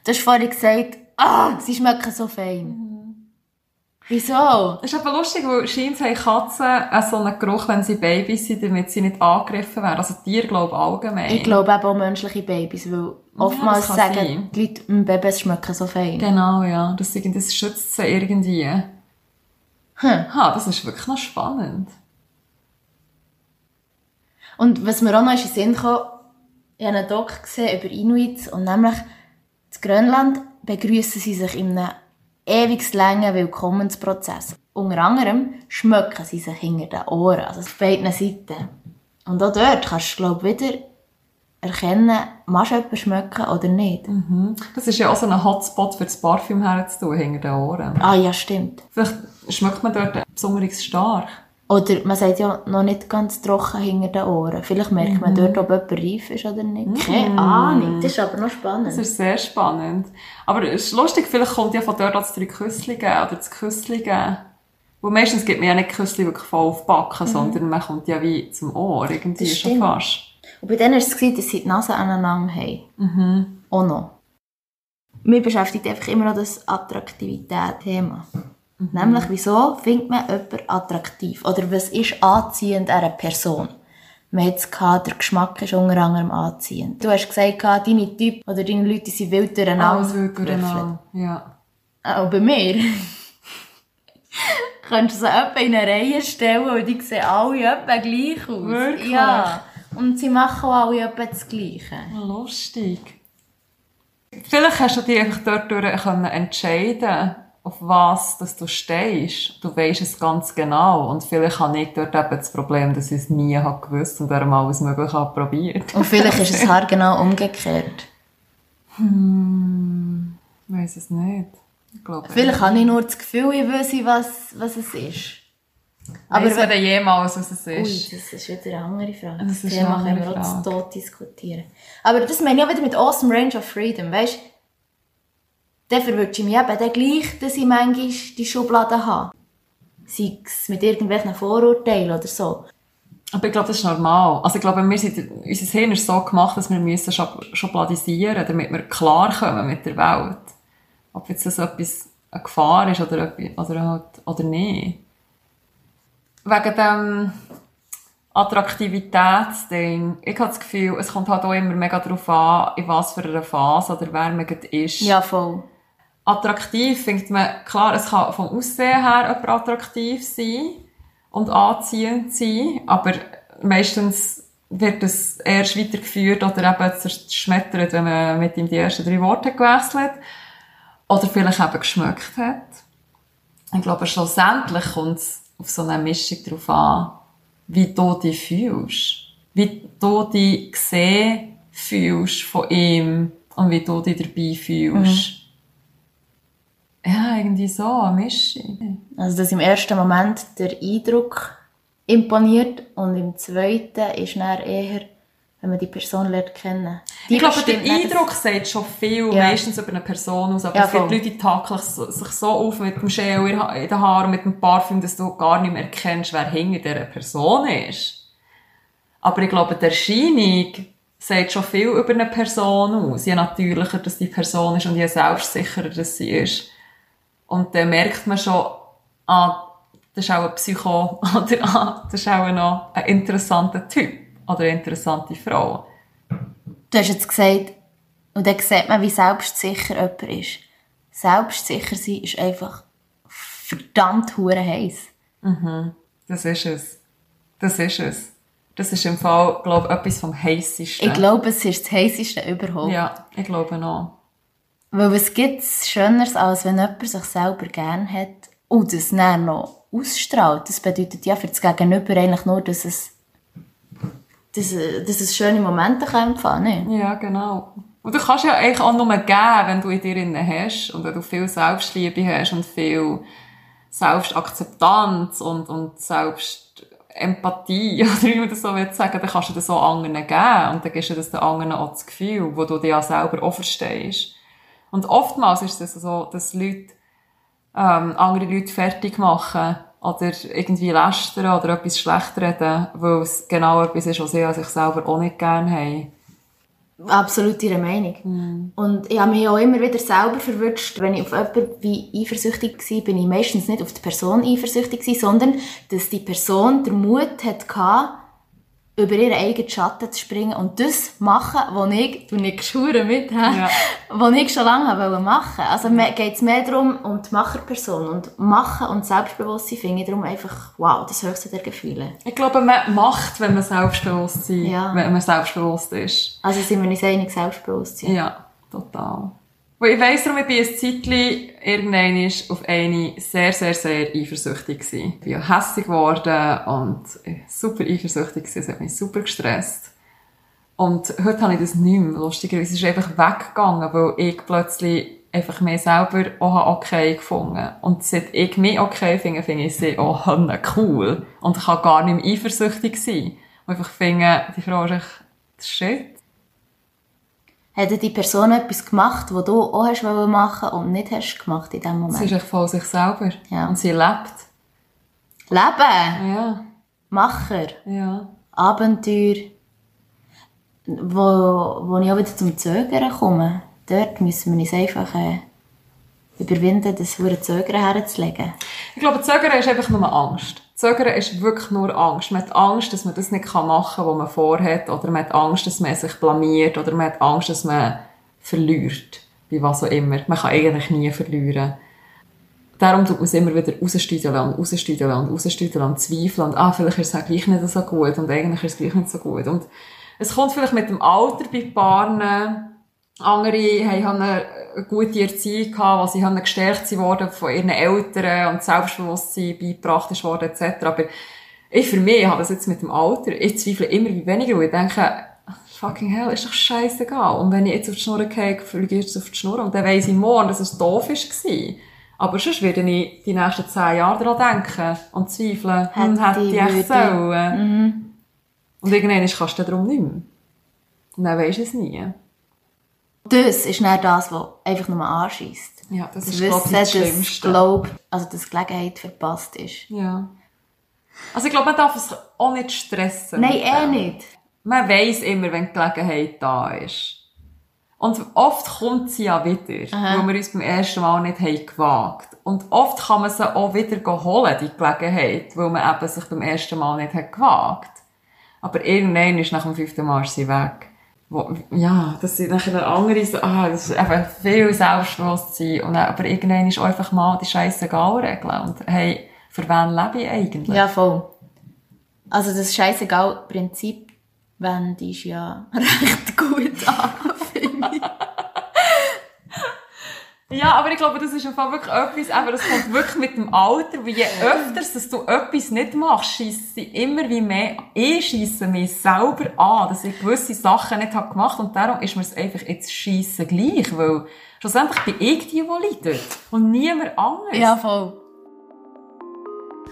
Du hast vorhin gesagt, ah, sie schmecken so fein. Mhm. Wieso? Es ist aber lustig, weil scheint haben Katzen so einen Geruch, wenn sie Babys sind, damit sie nicht angegriffen werden. Also Tiere, glaube ich, allgemein. Ich glaube eben auch menschliche Babys, weil oftmals ja, sagen sein. die Leute, Babys schmecken so fein. Genau, ja. Das, das schützt sie irgendwie. Hm. Ha, das ist wirklich noch spannend. Und was mir auch noch in den Sinn kam, ich habe einen Doc gesehen über Inuits und nämlich in Grönland begrüßen sie sich in einem ewig langen Willkommensprozess. Unter anderem schmecken sie sich hinter den Ohren, also auf beiden Seiten. Und auch dort kannst du, glaube ich, wieder erkennen, machst du etwas schmecken oder nicht. Mhm. Das ist ja auch so ein Hotspot für das Parfüm herzutun, hinter den Ohren. Ah ja, stimmt. Vielleicht schmeckt man dort besonders stark. Oder man sagt ja noch nicht ganz trocken hinter den Ohren. Vielleicht merkt mhm. man dort, ob jemand reif ist oder nicht. Mhm. Keine Ahnung. Das ist aber noch spannend. Das ist sehr spannend. Aber es ist lustig, vielleicht kommt ja von dort das drei Küssli oder das Küssli Wo meistens gibt man ja nicht Küssli wirklich voll auf Backen, sondern man kommt ja wie zum Ohr, irgendwie Das schon stimmt. fast. Und bei denen war es, gewesen, dass sie die Nase aneinander haben. Mhm. Auch noch. Mich beschäftigt einfach immer noch das Attraktivität-Thema. Nämlich, wieso findet man jemanden attraktiv? Oder was ist anziehend an einer Person? Man hat es gehabt, der Geschmack ist unter anderem anziehend. Du hast gesagt, deine Typen oder deine Leute sind wild durcheinander. Alles gerüffelt. genau. Ja. Auch bei mir. [laughs] Könntest du sie etwa in eine Reihe stellen und die sehen alle etwa gleich aus. Wirklich? Ja. Und sie machen auch alle etwa das Gleiche. Lustig. Vielleicht hast du dich einfach dort durch können entscheiden auf was dass du stehst. Du weisst es ganz genau. Und vielleicht habe ich dort eben das Problem, dass ich es nie habe gewusst und darum alles Mögliche habe probiert. Und vielleicht ist es haargenau umgekehrt. Ich weiss es nicht. Ich glaube, Vielleicht habe ich nur das Gefühl, ich wüsste, was, was es ist. aber weiss wenn- jemals, was es Ui, ist? das ist wieder eine andere Frage. Das Das, Thema können wir auch zu tot diskutieren. Aber das meine ich auch wieder mit Awesome Range of Freedom, weißt du? Dann verwünsche ich mich eben dann gleich, dass ich manchmal die Schubladen habe. Sei es mit irgendwelchen Vorurteilen oder so. Aber ich glaube, das ist normal. Also ich glaube, wir sind, unser Hirn ist so gemacht, dass wir müssen schub- schubladisieren, damit wir klarkommen mit der Welt. Ob jetzt das etwas eine Gefahr ist oder, etwas- oder, halt, oder nicht. Wegen dem Attraktivitätsding. Ich habe das Gefühl, es kommt halt auch immer mega darauf an, in was für einer Phase oder wer man gerade ist. Ja, voll. Attraktiv findet man, klar, es kann vom Aussehen her jemand attraktiv sein und anziehend sein, aber meistens wird es erst weitergeführt oder eben zerschmettert, wenn man mit ihm die ersten drei Worte gewechselt oder vielleicht eben geschmeckt hat. Ich glaube, schlussendlich kommt es auf so eine Mischung darauf an, wie du dich fühlst. Wie du dich gesehen fühlst von ihm und wie du dich dabei fühlst. Ja, irgendwie so, eine Mischung. Also, dass im ersten Moment der Eindruck imponiert und im zweiten ist dann eher, wenn man die Person lernt kennen. Die Ich glaube, der Eindruck sagt schon viel, Ja. meistens über eine Person aus, aber Ja, es gibt voll. Leute, die takeln so- sich so auf mit dem Gel in den Haaren und mit dem Parfüm, dass du gar nicht mehr erkennst, wer hinter dieser Person ist. Aber ich glaube, die Erscheinung sagt schon viel über eine Person aus. Je natürlicher dass die Person ist und je selbstsicherer dass sie ist. Und dann merkt man schon, ah, das ist auch ein Psycho [laughs] oder ah, das ist auch noch ein interessanter Typ oder eine interessante Frau. Du hast jetzt gesagt, und dann sieht man, wie selbstsicher jemand ist. Selbstsicher sein ist einfach verdammt hure heiß. Das ist es. Das ist es. Das ist im Fall, glaube ich, etwas vom Heissesten. Ich glaube, es ist das heißeste überhaupt. Ja, ich glaube noch. Weil was gibt es Schöneres, als wenn jemand sich selber gern hat und das dann noch ausstrahlt? Das bedeutet ja für das Gegenüber eigentlich nur, dass es, dass, dass es schöne Momente empfangen kann. Ja, genau. Und du kannst ja eigentlich auch nur geben, wenn du in dir drin hast und wenn du viel Selbstliebe hast und viel Selbstakzeptanz und, und Selbstempathie, [laughs] oder wie man das so will sagen, dann kannst du das so anderen geben und dann gibst du das den anderen auch das Gefühl, wo du dir ja selber auch verstehst. Und oftmals ist es so, dass Leute ähm, andere Leute fertig machen oder irgendwie lästern oder etwas schlecht reden, weil es genau etwas ist, was sie an sich selber auch nicht gerne haben. Absolut ihre Meinung. Und ich habe mich auch immer wieder selber verwünscht, wenn ich auf jemanden wie eifersüchtig war, bin ich meistens nicht auf die Person eifersüchtig gewesen, sondern dass die Person den Mut hatte, über ihren eigenen Schatten zu springen und das machen, was ich, du nicht geschworen mit? Ja. was ich schon lange wollte machen. Also mir geht es mehr darum, um die Macherperson. Und Machen und Selbstbewusstsein finde ich darum einfach, wow, das höchste der Gefühle. Ich glaube, man macht, wenn man selbstbewusst sein, Ja. wenn man selbstbewusst ist. Also sind wir uns einig, Selbstbewusstsein. Ja, total. Weil ich weiss darum, ich bin ein Zeitchen irgendwann auf eine sehr, sehr, sehr eifersüchtig gewesen. Ich bin ja hässig geworden und super eifersüchtig gewesen. Es hat mich super gestresst. Und heute habe ich das nicht mehr. Lustigerweise ist es einfach weggegangen, weil ich plötzlich einfach mir selber auch okay gefunden Und seit ich mich okay finde, finde ich sie auch cool. Und ich kann gar nicht mehr eifersüchtig sein. Und einfach finde, die Frau ist echt shit. Hat die Person etwas gemacht, was du auch hast wollen machen und nicht hast gemacht in dem Sie Moment? ist echt voll sich selber. Ja. Und sie lebt. Leben, Ja, Macher, ja. Abenteuer, wo, wo ich auch wieder zum Zögern komme. Dort müssen wir uns einfach äh, überwinden, das Zögern herzulegen. Ich glaube, Zögern ist einfach nur Angst. Zögern ist wirklich nur Angst. Man hat Angst, dass man das nicht machen kann, was man vorhat. Oder man hat Angst, dass man sich blamiert. Oder man hat Angst, dass man verliert. Wie was auch immer. Man kann eigentlich nie verlieren. Darum tut man es immer wieder rausstüdeln und rausstüdeln und rausstüdeln und zweifeln. Und, ah, vielleicht ist es auch gleich nicht so gut. Und eigentlich ist es gleich nicht so gut. Und es kommt vielleicht mit dem Alter bei Paaren. Andere haben eine gute Erziehung gehabt, was sie haben gestärkt worden von ihren Eltern und Selbstbewusstsein beigebracht ist worden, etc. Aber ich für mich habe das jetzt mit dem Alter, ich zweifle immer wie weniger, weil ich denke, fucking hell, ist doch scheißegal. Und wenn ich jetzt auf die Schnur gehe, fliege ich jetzt auf die Schnur und dann weiss ich morgen, dass es doof war. Aber sonst werde ich die nächsten zehn Jahre daran denken und zweifeln, hm, hätte ich echt sollen. Und irgendwann kannst du darum nicht mehr. Und dann weisst du es nie. Das ist nicht das, was einfach nur anschießt. Ja, das, Das ist, glaube ich, das dass Schlimmste. Glaub, also das Gelegenheit verpasst ist. Ja. Also ich glaube, man darf es auch nicht stressen. Nein, eh nicht. Man weiss immer, wenn die Gelegenheit da ist. Und oft kommt sie ja wieder, weil wir uns beim ersten Mal nicht haben gewagt. Und oft kann man sie auch wieder holen, die Gelegenheit, weil man eben sich beim ersten Mal nicht hat gewagt. Aber irgendwann ist nach dem fünften Mal sie weg. Wo, ja, das sind nachher andere, so, ah, das ist einfach viel Selbstbewusstsein. Und dann, aber irgendwann ist einfach mal die scheißegal Regeln. Und hey, für wen lebe ich eigentlich? Ja, voll. Also das Scheißegal-Prinzip wendest ja [laughs] recht gut an, finde ich. Ja, aber ich glaube, das ist einfach wirklich etwas, aber das kommt wirklich mit dem Alter, weil je öfters, dass du etwas nicht machst, schiessen sie immer wie mehr, ich schiesse mich selber an, dass ich gewisse Sachen nicht habe gemacht und darum ist mir es einfach jetzt schiessen gleich, weil schlussendlich bin ich die, die leidet und niemand anderes. voll.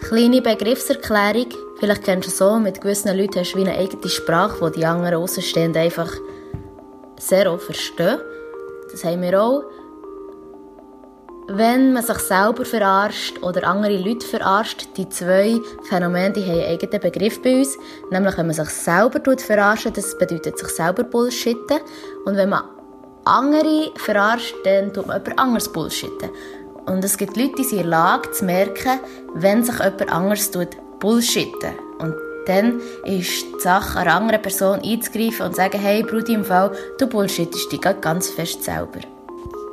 Kleine Begriffserklärung. Vielleicht kennst du es so, mit gewissen Leuten hast du wie eine eigene Sprache, die die anderen Außenstehenden einfach sehr auch verstehen. Das haben wir auch. Wenn man sich selber verarscht oder andere Leute verarscht, die zwei Phänomene die haben einen eigenen Begriff bei uns. Nämlich, wenn man sich selber tut verarschen, das bedeutet sich selber bullshitten. Und wenn man andere verarscht, dann tut man jemand anderes bullshitten. Und es gibt Leute, die sind in der Lage zu merken, wenn sich jemand anderes tut bullshitten. Und dann ist die Sache einer anderen Person einzugreifen und zu sagen, hey Brudi, im Fall, du bullshittest dich ganz fest selber.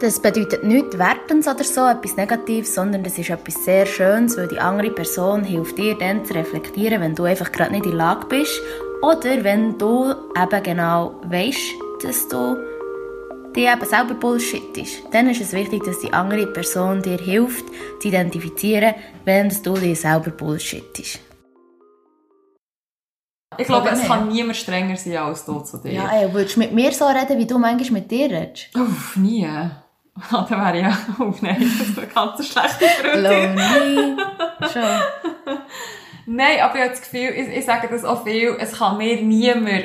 Das bedeutet nichts Wertens oder so, etwas Negatives, sondern das ist etwas sehr Schönes, weil die andere Person hilft dir dann zu reflektieren, wenn du einfach gerade nicht in der Lage bist oder wenn du eben genau weißt, dass du die eben selber Bullshit ist. Dann ist es wichtig, dass die andere Person dir hilft, zu identifizieren, wenn du dir selber Bullshit ist. Ich glaube, es kann niemand strenger sein als du zu dir. Ja, ey, würdest du mit mir so reden, wie du manchmal mit dir redest? Uff, nie. Dann wäre ich ja, [laughs] oh nein, das ist eine ganz schlechte Freundin. Lonely. Schon. Nein, aber ich habe das Gefühl, ich, ich sage das auch viel, es kann mir niemand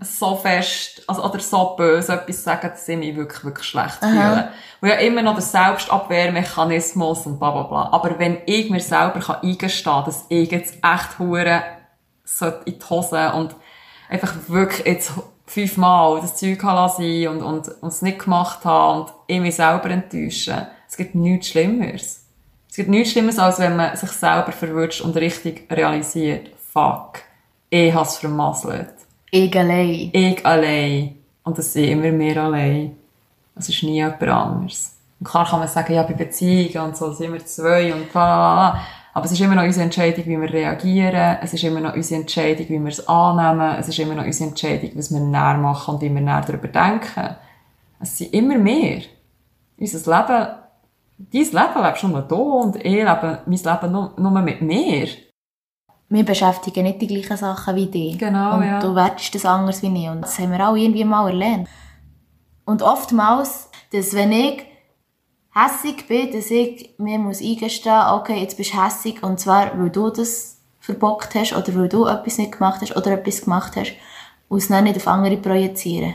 so fest, also, oder so böse etwas sagen, dass ich mich wirklich, wirklich schlecht fühle. Weil ja immer noch der Selbstabwehrmechanismus und bla, bla, bla. Aber wenn ich mir selber kann eingestehen kann, dass ich jetzt echt hure so in die Hose und einfach wirklich jetzt fünfmal das Zeug lassen und, und, und es nicht gemacht habe und ich mich selber enttäusche. Es gibt nichts Schlimmeres. Es gibt nichts Schlimmeres, als wenn man sich selber verwünscht und richtig realisiert, fuck, ich habe es vermasselt. Ich allein. Ich allein. Und das sind immer wir allein. Es ist nie jemand anderes. Und klar kann man sagen, ja, bei Beziehungen und so sind wir zwei und bla, bla, bla. Aber es ist immer noch unsere Entscheidung, wie wir reagieren. Es ist immer noch unsere Entscheidung, wie wir es annehmen. Es ist immer noch unsere Entscheidung, was wir näher machen und wie wir näher darüber denken. Es sind immer mehr. Unser Leben, dein Leben lebst nur du und ich lebe mein Leben nur, nur mit mir. Wir beschäftigen nicht die gleichen Sachen wie dich. Genau, Und ja. du wertest das anders wie ich. Und das haben wir auch irgendwie mal erlernt. Und oftmals, dass wenn ich hässig bin, dass ich mir muss eingestehen okay, jetzt bist du hässig, und zwar, weil du das verbockt hast, oder weil du etwas nicht gemacht hast, oder etwas gemacht hast, und es dann nicht auf andere projizieren.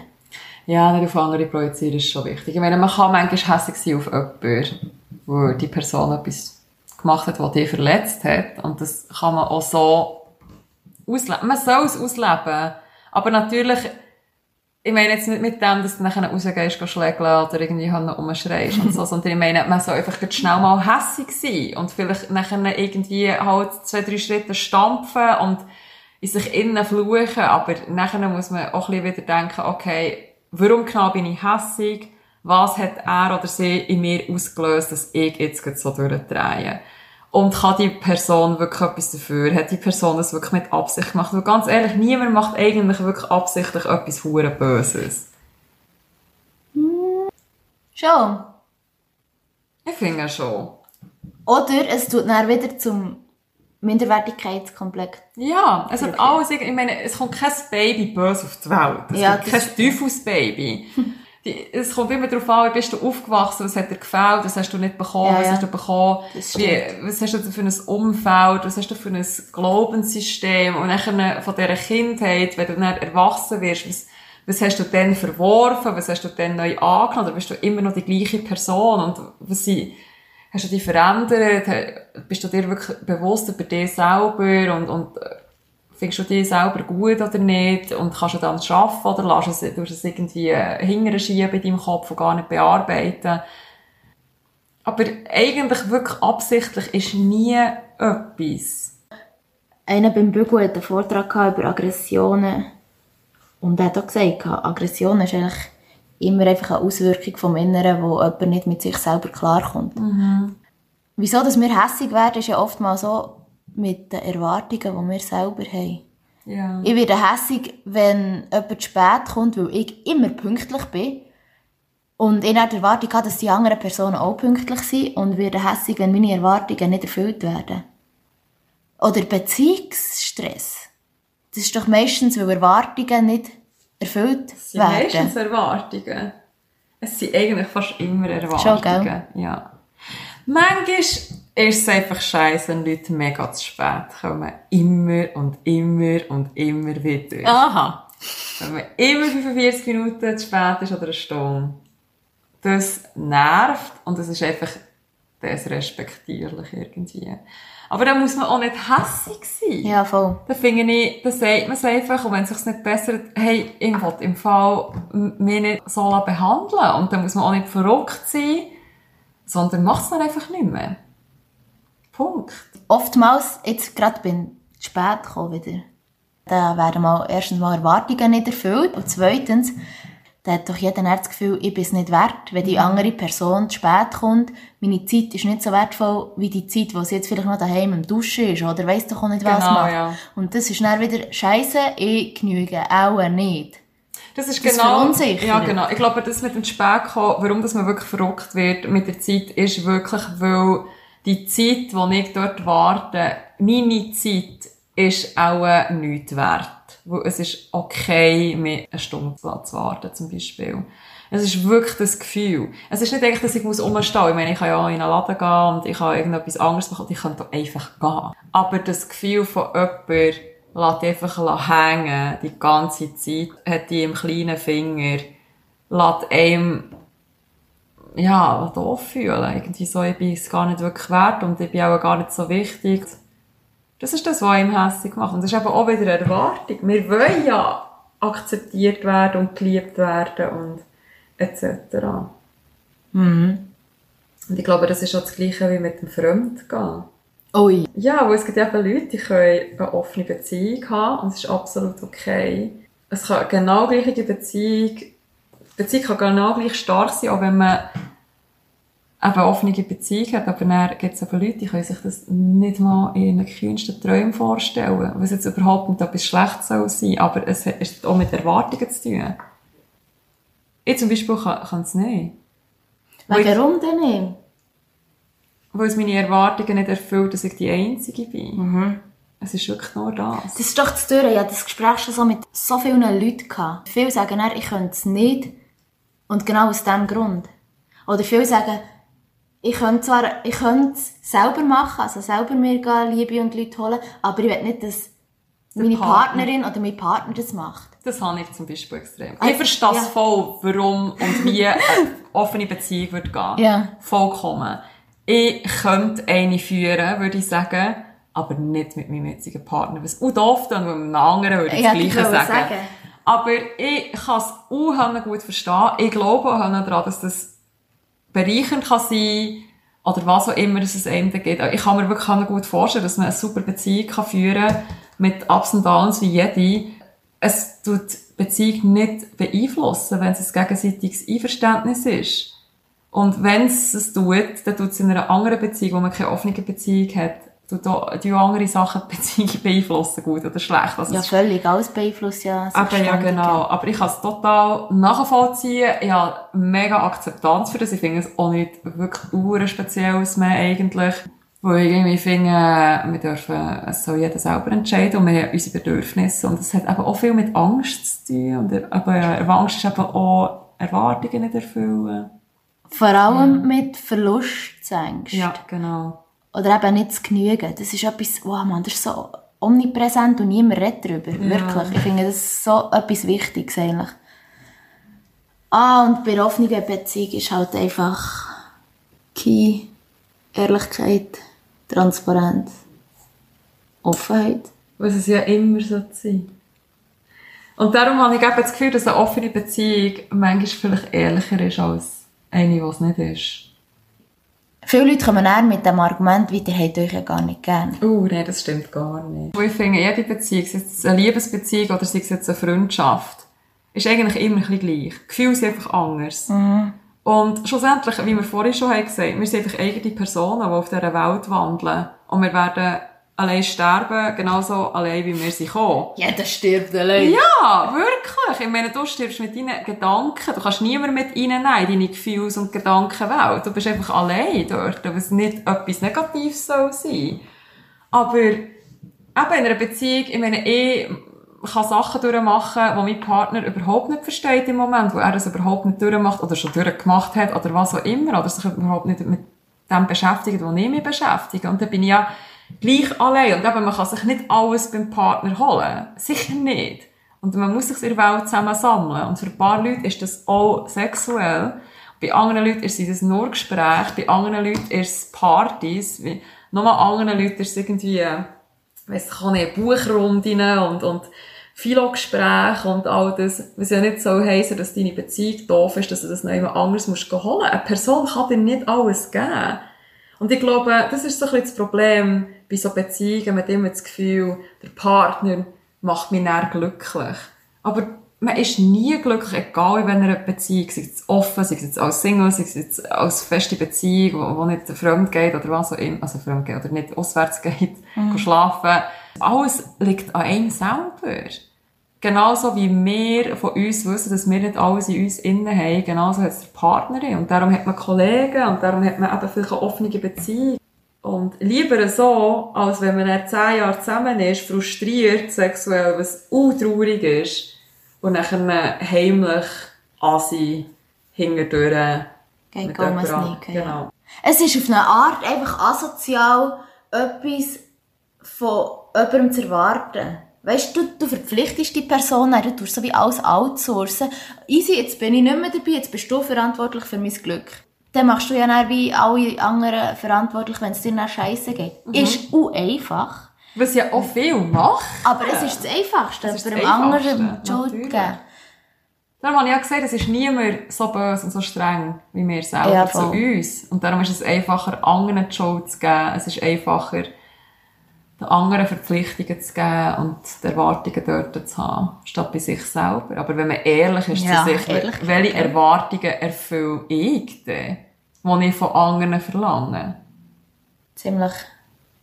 Ja, nicht auf andere projizieren ist schon wichtig. Ich meine, man kann manchmal hässlich sein auf jemanden, wo die Person etwas gemacht hat, was dich verletzt hat. Und das kann man auch so ausleben. Man soll es ausleben. Aber natürlich, ich meine jetzt nicht mit dem, dass du nachher rausgehst, schlägeln oder irgendwie rumschreist und so, [laughs] sondern ich meine, man soll einfach schnell mal hässig sein und vielleicht nachher irgendwie halt zwei, drei Schritte stampfen und in sich innen fluchen, aber nachher muss man auch ein bisschen wieder denken, okay, warum genau bin ich hässig? Was hat er oder sie in mir ausgelöst, dass ich jetzt so durchdrehe? Und kann die Person wirklich etwas dafür? Hat die Person das wirklich mit Absicht gemacht? Weil ganz ehrlich, niemand macht eigentlich wirklich absichtlich etwas hure Böses. Schon. Ich finde schon. Oder es tut dann wieder zum Minderwertigkeitskomplex. Ja, es hat alles, ich meine, es kommt kein Baby böse auf die Welt. Es Ja, das kein Teufelsbaby. [laughs] Es kommt immer darauf an, wie bist du aufgewachsen, was hat dir gefällt, was hast du nicht bekommen, Ja, was ja. hast du bekommen, wie, was hast du für ein Umfeld, was hast du für ein Glaubenssystem? Und dann von dieser Kindheit, wenn du dann erwachsen wirst, was, was hast du dann verworfen, was hast du dann neu angenommen, oder bist du immer noch die gleiche Person? Und was sie, hast du dich verändert, bist du dir wirklich bewusst über dich selber? Und, und äh, findest du dich selber gut oder nicht und kannst du dann arbeiten oder lässt es, tust du es irgendwie äh, hinterher schieben in deinem Kopf und gar nicht bearbeiten. Aber eigentlich wirklich absichtlich ist nie etwas. Einer beim Bügel hat einen Vortrag über Aggressionen. Und er hat auch gesagt, Aggression ist eigentlich immer einfach eine Auswirkung vom Inneren, wo jemand nicht mit sich selber klarkommt. Wieso, dass wir hässig werden, ist ja oftmals so mit den Erwartungen, die wir selber haben. Ja. Ich werde hässig, wenn jemand zu spät kommt, weil ich immer pünktlich bin. Und ich habe die Erwartung dass die anderen Personen auch pünktlich sind. Und werde hässig, wenn meine Erwartungen nicht erfüllt werden. Oder Beziehungsstress. Das ist doch meistens, weil Erwartungen nicht erfüllt Es sind werden. meistens Erwartungen. Es sind eigentlich fast immer Schon, Erwartungen. gell? Ja. Manchmal ist es einfach scheiße, wenn Leute mega zu spät kommen. Immer und immer und immer wieder. Aha. Wenn man immer 45 Minuten zu spät ist oder eine Stunde. Das nervt und es ist einfach desrespektierlich irgendwie. Aber da muss man auch nicht hässig sein. Ja, voll. Da finde ich, da sagt man es einfach, und wenn es sich nicht bessert, hey, ich will im Fall mich nicht so behandeln. Und dann muss man auch nicht verrückt sein, sondern macht es dann einfach nicht mehr. Punkt. Oftmals, jetzt gerade bin ich zu spät gekommen wieder. Da werden mal, erstens mal Erwartungen nicht erfüllt. Und zweitens, da hat doch jeder das Gefühl, ich bin es nicht wert, wenn die andere Person zu spät kommt. Meine Zeit ist nicht so wertvoll wie die Zeit, wo sie jetzt vielleicht noch daheim im Duschen ist oder weiss doch auch nicht, was Genau, macht. ja. Und das ist dann wieder Scheiße, ich genüge auch nicht. Das ist Das genau, ja, genau. Ich glaube, das mit dem Spätkommen, warum das man wirklich verrückt wird mit der Zeit, ist wirklich, weil die Zeit, die ich dort warte, meine Zeit ist auch nichts wert. Weil es ist okay, mir eine Stunde zu warten, zum Beispiel. Es ist wirklich das Gefühl. Es ist nicht echt, dass ich muss rumstehen. Ich meine, ich kann ja in einen Laden gehen und ich kann irgendetwas anderes machen und ich könnte einfach gehen. Aber das Gefühl von jemandem, lässt einfach hängen, die ganze Zeit, hat die im kleinen Finger, lässt einem, ja, doof fühlen. Irgendwie so, ich bin es gar nicht wirklich wert und ich bin auch gar nicht so wichtig. Das ist das, was einem hässlich macht. Und das ist eben auch wieder eine Erwartung. Wir wollen ja akzeptiert werden und geliebt werden und etc. Mhm. Und ich glaube, das ist auch das Gleiche wie mit dem Fremdgehen. Ui. Ja, weil es gibt eben Leute, die können eine offene Beziehung haben und es ist absolut okay. Es kann genau gleich die Beziehung, Beziehung kann genau gleich stark sein, auch wenn man eben eine offene Beziehung hat, aber dann gibt es eben Leute, die können sich das nicht mal in ihren kühnsten Träumen vorstellen, was jetzt überhaupt nicht etwas Schlechtes soll sein, aber es hat auch mit Erwartungen zu tun. Ich zum Beispiel kann, kann es nicht. Weil Warum denn nicht? Weil es meine Erwartungen nicht erfüllt, dass ich die Einzige bin. Es ist wirklich nur das. Das ist doch das Dürre. Ich hatte das Gespräch schon so mit so vielen Leuten. Gehabt. Viele sagen dann, ich könnte es nicht. Und genau aus diesem Grund. Oder viele sagen, ich könnte zwar, ich könnte es selber machen, also selber mir gehen, Liebe und Leute holen, aber ich will nicht, dass meine Partner. Partnerin oder mein Partner das macht. Das habe ich zum Beispiel extrem. Ah, Ich verstehe ja. voll, warum und wie eine offene Beziehung wird gehen. Ja. Vollkommen. ich könnte eine führen, würde ich sagen, aber nicht mit meinem jetzigen Partner. Was auch doof dann, weil mit einem anderen würde ich das Gleiche sagen. sagen. Aber ich kann es auch gut verstehen. Ich glaube auch daran, dass das bereichernd kann sein oder was auch immer es einem geht. Ich kann mir wirklich gut vorstellen, dass man eine super Beziehung kann führen kann mit Ups und Downs wie jede. Es tut Beziehung nicht beeinflussen, wenn es ein gegenseitiges Einverständnis ist. Und wenn es es tut, dann tut es in einer anderen Beziehung, wo man keine offene Beziehung hat, die andere Sachen die Beziehung [laughs] beeinflussen, gut oder schlecht. Also ja, völlig. Alles beeinflusst ja. Aber ja, genau. Aber ich kann es total nachvollziehen. Ich habe mega Akzeptanz für das. Ich finde es auch nicht wirklich spezielles mehr eigentlich. Weil ich irgendwie finde, wir dürfen, es soll jeder selber entscheiden und wir haben unsere Bedürfnisse. Und das hat eben auch viel mit Angst zu tun. Und aber Angst ist eben auch Erwartungen nicht erfüllen. Vor allem ja. mit Verlustängsten. Ja, genau. Oder eben nicht zu genügen. Das ist etwas, wow, man, das ist so omnipräsent und niemand redet darüber. Ja. Wirklich. Ich finde, das ist so etwas Wichtiges eigentlich. Ah, und bei offener Beziehung ist halt einfach Key, Ehrlichkeit, Transparenz, Offenheit. Was es ja immer so sein. Und darum habe ich das Gefühl, dass eine offene Beziehung manchmal vielleicht ehrlicher ist als eine, die es nicht ist. Viele Leute kommen eher mit dem Argument, wie ihr habt euch ja gar nicht gern. Oh, uh, nein, das stimmt gar nicht. Ich finde, jede Beziehung, sei es eine Liebesbeziehung oder sei es jetzt eine Freundschaft, ist eigentlich immer ein bisschen gleich. Gefühle sind einfach anders. Mhm. Und schlussendlich, wie wir vorhin schon haben gesagt, wir sind einfach eigene Personen, die auf dieser Welt wandeln. Und wir werden allein sterben, genauso allein wie wir sie kommen. Jeder stirbt allein. Ja, wirklich. Ich meine, du stirbst mit deinen Gedanken. Du kannst niemand mit reinnehmen, deine Gefühls- und Gedankenwelt. Du bist einfach allein dort, was nicht etwas Negatives soll sein. Aber eben in einer Beziehung, ich meine, ich kann Sachen durchmachen, die mein Partner überhaupt nicht versteht im Moment, wo er das überhaupt nicht durchmacht oder schon durchgemacht hat oder was auch immer, oder sich überhaupt nicht mit dem beschäftigt, wo ich mich beschäftige. Und dann bin ich ja gleich allein. Und eben, man kann sich nicht alles beim Partner holen. Sicher nicht. Und man muss sich in der Welt zusammen sammeln. Und für ein paar Leute ist das auch sexuell. Bei anderen Leuten ist es nur Gespräch. Bei anderen Leuten ist es Partys. Bei nochmal anderen Leuten ist es irgendwie, weiss ich nicht, Buchrunden und, und Philo-Gespräche und all das. Was ja nicht so heissen, dass deine Beziehung doof ist, dass du das noch jemand anderes musst holen. Eine Person kann dir nicht alles geben. Und ich glaube, das ist so ein bisschen das Problem bei so Beziehungen. Man hat immer das Gefühl, der Partner macht mich näher glücklich. Aber man ist nie glücklich, egal in welcher Beziehung, sei es offen, sei es jetzt als Single, sei es jetzt als feste Beziehung, wo, wo nicht fremd geht oder was auch immer, also fremd geht oder nicht auswärts [laughs] geht, mhm. schlafen. Alles liegt an einem selber. Genauso wie wir von uns wissen, dass wir nicht alles in uns innen haben, genauso hat es der Partnerin. Und darum hat man Kollegen und darum hat man eben vielleicht eine offene Beziehung. Und lieber so, als wenn man nach zehn Jahren zusammen ist, frustriert sexuell, was untraurig ist, und nachher heimlich Asi hinterdurch Geht gar nicht. Genau. Es ist auf eine Art einfach asozial, etwas von jemandem zu erwarten. Weißt du, du verpflichtest die Person, du tust so wie alles outsourcen. Easy, jetzt bin ich nicht mehr dabei, jetzt bist du verantwortlich für mein Glück. Dann machst du ja dann wie alle anderen verantwortlich, wenn es dir nach Scheiße geht. Mhm. Ist auch einfach. Was ja auch viel macht. Aber es ist das Einfachste, das einem anderen Schuld geben. Darum habe ich ja gesagt, es ist niemand so böse und so streng wie wir selber ja, zu uns. Und darum ist es einfacher, anderen die Schuld zu geben. Es ist einfacher, den anderen Verpflichtungen zu geben und die Erwartungen dort zu haben, statt bei sich selber. Aber wenn man ehrlich ist ja, zu sich, welche Erwartungen erfülle ich denn, die ich von anderen verlange? Ziemlich,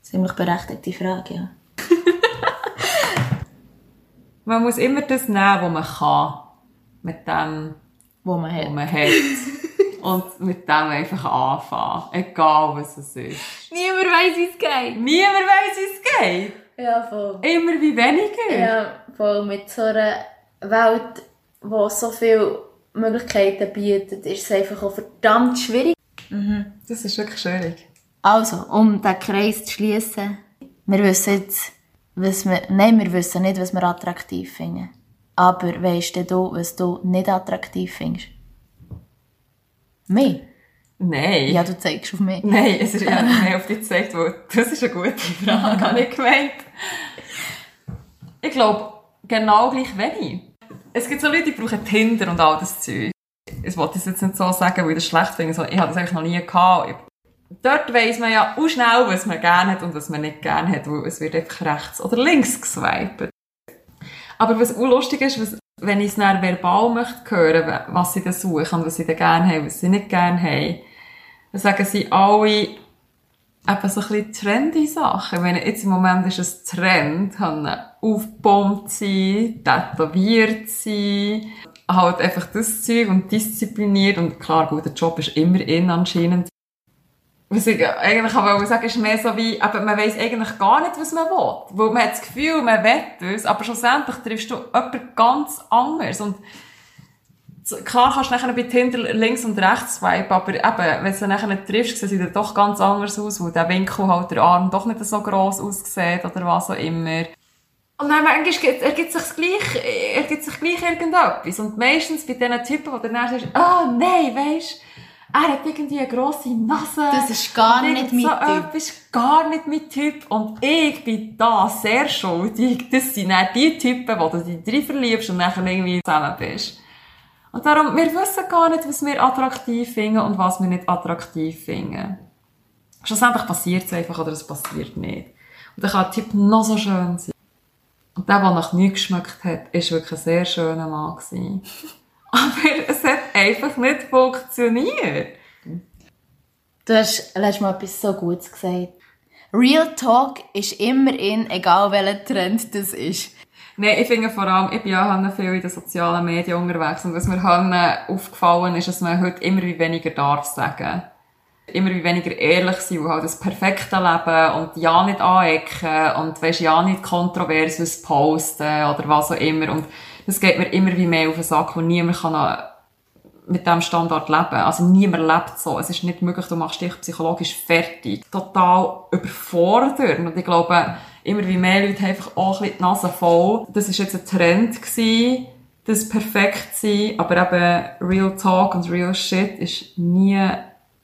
ziemlich berechtigte Frage, ja. [laughs] man muss immer das nehmen, was man kann. Mit dem, was man hat. man hat. Und mit dem einfach anfangen. Egal, was es ist. Niemand weiss, wie es geht. Niemand weiss, wie es geht. Ja, voll. Immer wie weniger. Ja, voll. Mit so einer Welt, die so viele Möglichkeiten bietet, ist es einfach auch verdammt schwierig. Mhm. Das ist wirklich schwierig. Also, um den Kreis zu schließen, wir wissen jetzt, was wir, nein, wir wissen nicht, was wir attraktiv finden. Aber weißt du, was du nicht attraktiv findest? Mehr? Nein. Ja, du zeigst auf mich. Nein, es ist ja [laughs] mehr auf dich gezeigt, weil das ist eine gute Frage, [laughs] habe ich gemeint. Ich glaube, genau gleich wenig. Es gibt so Leute, die brauchen Tinder und all das Zeug. Ich wollte das jetzt nicht so sagen, weil ich das schlecht finde. Ich habe das eigentlich noch nie gehabt. Dort weiss man ja auch schnell, was man gerne hat und was man nicht gerne hat, weil es wird einfach rechts oder links geswiped. Aber was auch lustig ist, was, wenn ich es dann verbal möchte hören, was sie da suchen was sie da gerne haben, was sie nicht gerne haben, dann sagen sie alle eben so ein bisschen trendy Sachen. Wenn jetzt im Moment ist es Trend, aufgebombt sein, tätowiert sein, halt einfach das Zeug und diszipliniert und klar, gut, der Job ist immer in anscheinend. Was ich eigentlich aber sagen, ist mehr so wie, aber man weiss eigentlich gar nicht, was man will. Weil man hat das Gefühl, man will das, aber schlussendlich triffst du jemanden ganz anders. Und klar kannst du nachher bei Tinder links und rechts swipen, aber eben, wenn du sie nachher triffst, sieht er doch ganz anders aus, weil der Winkel halt der Arm doch nicht so gross aussieht oder was auch immer. Und dann manchmal ergibt sich gleich, ergibt sich gleich irgendetwas. Und meistens bei diesen Typen, die dann sagst, oh, nein, weisst, er hat irgendwie eine grosse Nase. Das ist gar nicht mein so Typ. Das ist gar nicht mein Typ. Und ich bin da sehr schuldig. Das sind dann die Typen, wo du dich drin verliebst und dann irgendwie zusammen bist. Und darum, wir wissen gar nicht, was wir attraktiv finden und was wir nicht attraktiv finden. Schlussendlich passiert es einfach oder es passiert nicht. Und dann kann der Typ noch so schön sein. Und der, der nach nichts geschmeckt hat, ist wirklich ein sehr schöner Mann gewesen. [laughs] Aber es hat einfach nicht funktioniert. Du hast letztes Mal etwas so Gutes gesagt. Real Talk ist immer in, egal welcher Trend das ist. Nein, ich finde vor allem, ich bin ja viel in den sozialen Medien unterwegs und was mir halt aufgefallen ist, dass man heute immer wie weniger darf sagen. Immer wie weniger ehrlich sein und halt das perfekte Leben und ja nicht anecken und weisst, ja nicht kontrovers was posten oder was auch immer und das geht mir immer wie mehr auf den Sack, wo niemand kann mit diesem Standard leben. Also niemand lebt so. Es ist nicht möglich, du machst dich psychologisch fertig. Total überfordert. Und ich glaube, immer wie mehr Leute haben einfach auch ein bisschen die Nase voll. Das war jetzt ein Trend gewesen, das perfekt sein, aber eben Real Talk und Real Shit ist nie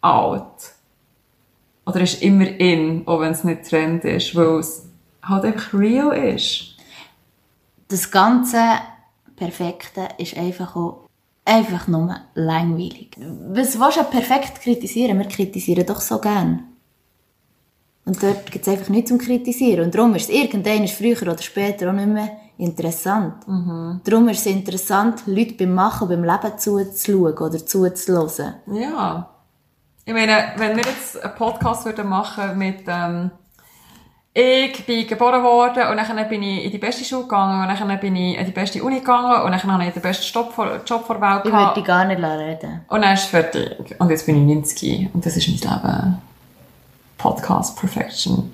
alt. Oder ist immer in, auch wenn es nicht Trend ist, weil es halt einfach real ist. Das ganze Perfekte ist einfach auch einfach nur langweilig. Was willst du perfekt kritisieren? Wir kritisieren doch so gern. Und dort gibt es einfach nichts zum Kritisieren. Und darum ist es irgendwann früher oder später auch nicht mehr interessant. Mhm. Darum ist es interessant, Leute beim Machen, beim Leben zuzuschauen oder zuzuhören. Ja. Ich meine, wenn wir jetzt einen Podcast würden machen mit, ähm, ich bin geboren worden und dann bin ich in die beste Schule gegangen und dann bin ich in die beste Uni gegangen und dann habe ich den besten Job vor, Job vor Welt gehabt. Ich würde dich gar nicht reden. Und dann ist fertig. Und jetzt bin ich 90 und das ist mein Leben. Podcast Perfection.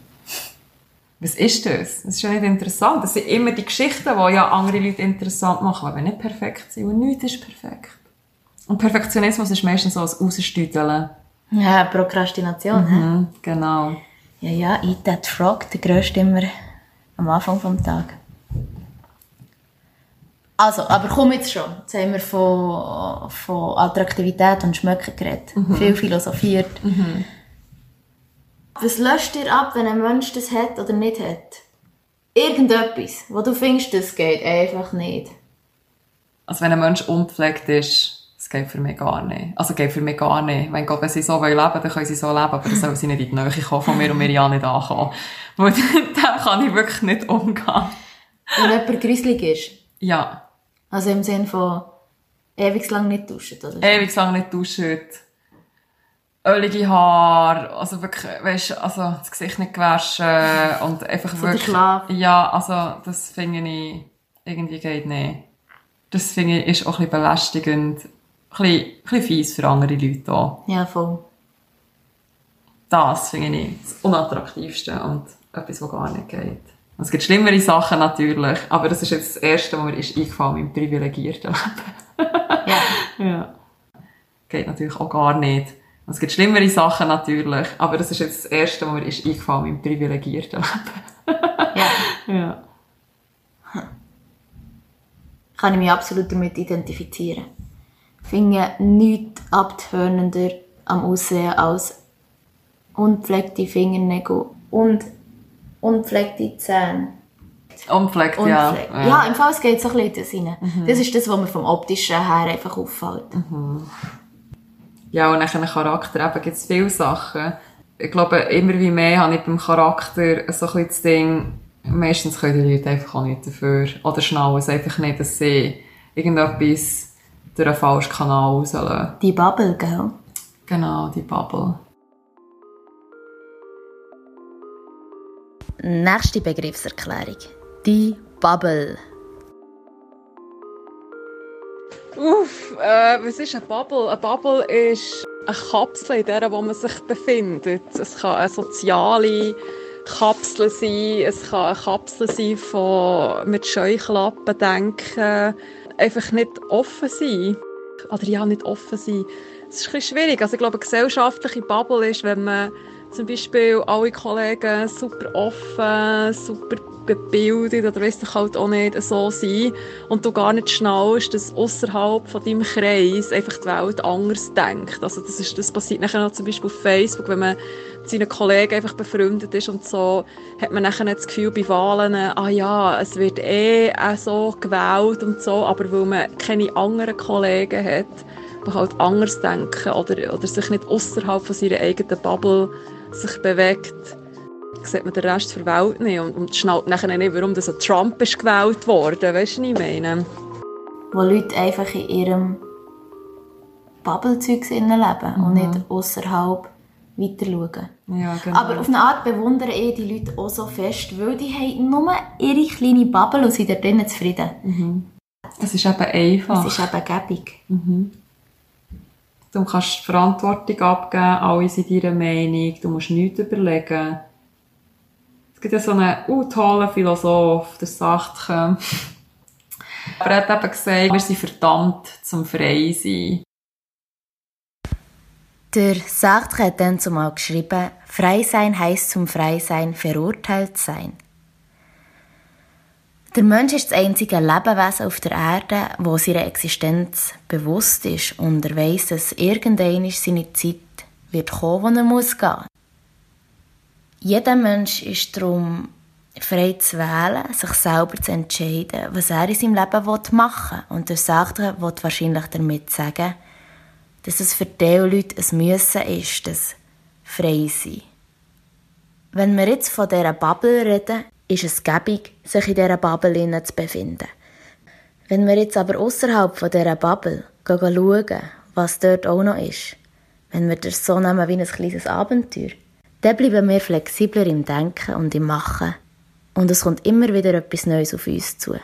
Was ist das? Das ist ja nicht interessant. Das sind immer die Geschichten, die ja andere Leute interessant machen, aber nicht perfekt sind. Und nichts ist perfekt. Und Perfektionismus ist meistens so ein Rausstüdeln. Ja, Prokrastination. Mhm, genau. Ja, ja, eat that frog, der grösste immer am Anfang des Tages. Also, aber komm jetzt schon. Jetzt haben wir von, von Attraktivität und Schmöcken geredet. Mhm. Viel philosophiert. Mhm. Was löscht dir ab, wenn ein Mensch das hat oder nicht hat? Irgendetwas, wo du findest, das geht einfach nicht. Also wenn ein Mensch unpflegt ist, das geht für mich gar nicht. Also geht für mich gar nicht. Wenn Gott, wenn sie so leben wollen, dann können sie so leben, aber dann sollen sie nicht in die Nähe kommen von mir und mir ja nicht ankommen. [laughs] Weil da kann ich wirklich nicht umgehen. Wenn jemand gruselig ist? Ja. Also im Sinne von ewig lang nicht duschen, oder? Ewig lang nicht duschen. Ölige Haare, also wirklich, weißt, also das Gesicht nicht gewaschen und einfach so wirklich... Ja, also das finde ich, irgendwie geht nicht. Das finde ich ist auch ein bisschen belästigend bisschen, ein bisschen fies für andere Leute auch. Ja, voll. Das finde ich das Unattraktivste und etwas, was gar nicht geht. Es gibt schlimmere Sachen natürlich, aber das ist jetzt das Erste, was mir ist eingefallen im privilegierten Leben. ja. [laughs] ja. Geht natürlich auch gar nicht. Es gibt schlimmere Sachen natürlich, aber das ist jetzt das Erste, was mir ist eingefallen im privilegierten Leben. ja. [laughs] ja. Kann ich mich absolut damit identifizieren finde nichts abtönender am Aussehen als unpflegte Fingernägel und unpflegte Zähne. Unpflegt, ja. Ja. im Fall es geht so ein bisschen rein. Das ist das, was mir vom Optischen her einfach auffällt. Ja, und nach einem Charakter eben gibt es viele Sachen. Ich glaube, immer wie mehr habe ich beim Charakter so ein bisschen das Ding, meistens können die Leute einfach auch nicht dafür, oder schnallen es einfach nicht, dass sie irgendetwas durch einen falschen Kanal rauslassen. Die Bubble, gell? Genau, die Bubble. Nächste Begriffserklärung. Die Bubble. Uff, äh, was ist eine Bubble? Eine Bubble ist eine Kapsel, in der wo man sich befindet. Es kann eine soziale Kapsel sein, es kann eine Kapsel sein von mit Scheuklappen denken, einfach nicht offen sein. Oder ja, nicht offen sein. Es ist ein bisschen schwierig. Also ich glaube, eine gesellschaftliche Bubble ist, wenn man zum Beispiel alle Kollegen super offen, super gebildet oder weiss ich halt auch nicht so sein und du gar nicht schnallst, dass außerhalb von deinem Kreis einfach die Welt anders denkt. Also das, ist, das passiert nachher noch zum Beispiel auf Facebook, wenn man mit seinen Kollegen einfach befreundet ist und so, hat man nachher das Gefühl bei Wahlen, ah ja, es wird eh auch so gewählt und so, aber weil man keine anderen Kollegen hat, die halt anders denken oder, oder sich nicht außerhalb von seiner eigenen Bubble sich bewegt, sieht man den Rest der Welt nicht und, und schnallt nachher nicht, warum das ein Trump ist gewählt worden. Weißt du, was ich meine? Wo Leute einfach in ihrem Bubble-Zeug leben und nicht außerhalb weiter schauen. Ja, genau. Aber auf eine Art bewundere ich die Leute auch so fest, weil die haben nur ihre kleine Bubble und sind da drinnen zufrieden. Es ist eben einfach. Das ist eben gäbig. Du kannst Verantwortung abgeben, alle sind deiner Meinung, du musst nichts überlegen. Es gibt ja so einen uh, tollen Philosoph, der ähm, [laughs] aber er hat eben gesagt, wir sind verdammt zum frei sein. Der Sartre hat dann zumal geschrieben, frei sein heißt zum Freisein verurteilt sein. Der Mensch ist das einzige Lebewesen auf der Erde, wo seiner Existenz bewusst ist und er weiss, dass irgendwann seine Zeit wird kommen, wo er muss gehen. Jeder Mensch ist darum frei zu wählen, sich selber zu entscheiden, was er in seinem Leben machen will. Und der Sartre will wahrscheinlich damit sagen, dass es für diese Leute ein Müssen ist, das frei sein. Wenn wir jetzt von dieser Bubble reden, ist es gäbig, sich in dieser Bubble zu befinden. Wenn wir jetzt aber außerhalb dieser Bubble schauen, was dort auch noch ist, wenn wir das so nehmen wie ein kleines Abenteuer, dann bleiben wir flexibler im Denken und im Machen. Und es kommt immer wieder etwas Neues auf uns zu.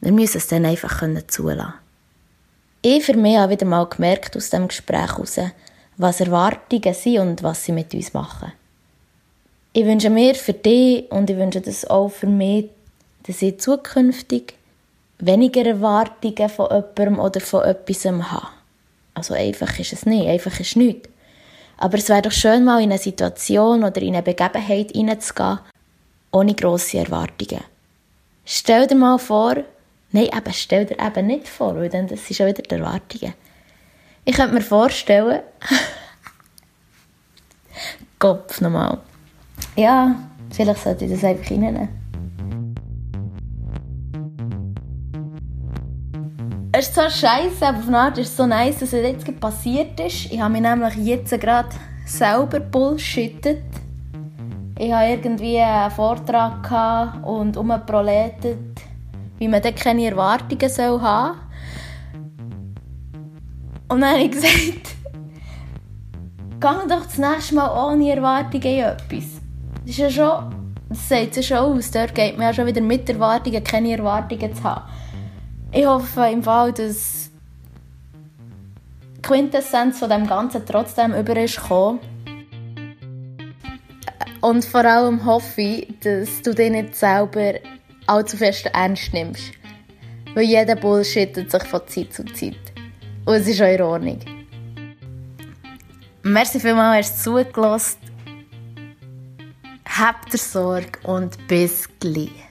Wir müssen es dann einfach zulassen. Ich für mich habe wieder mal gemerkt aus dem Gespräch heraus, was Erwartungen sind und was sie mit uns machen. Ich wünsche mir für dich und ich wünsche das auch für mich, dass ich zukünftig weniger Erwartungen von jemandem oder von etwas habe. Also einfach ist es nicht, einfach ist nichts. Aber es wäre doch schön, mal in eine Situation oder in eine Begebenheit hineinzugehen, ohne grosse Erwartungen. Stell dir mal vor, nein, eben, stell dir eben nicht vor, weil dann das sind schon wieder die Erwartungen. Ich könnte mir vorstellen, [laughs] Kopf nochmal. Ja, vielleicht sollte ich das einfach reinnehmen. Es ist zwar scheiße, aber auf eine Art ist es so nice, dass es jetzt passiert ist. Ich habe mich nämlich jetzt gerade selber bullshittet. Ich hatte irgendwie einen Vortrag und umgeproletet, wie man dort keine Erwartungen soll haben Und dann habe ich [laughs] gesagt, geh doch das nächste Mal ohne Erwartungen in etwas. Ist ja schon, das es ja schon aus. Dort geht man ja schon wieder mit Erwartungen, keine Erwartungen zu haben. Ich hoffe im Fall, dass die Quintessenz von dem Ganzen trotzdem über ist gekommen. Und vor allem hoffe ich, dass du dich nicht selber allzu fest ernst nimmst. Weil jeder bullshittet sich von Zeit zu Zeit. Und es ist auch Ordnung. Merci vielmals, hast du zugelassen. Habt ihr Sorge und bis gleich.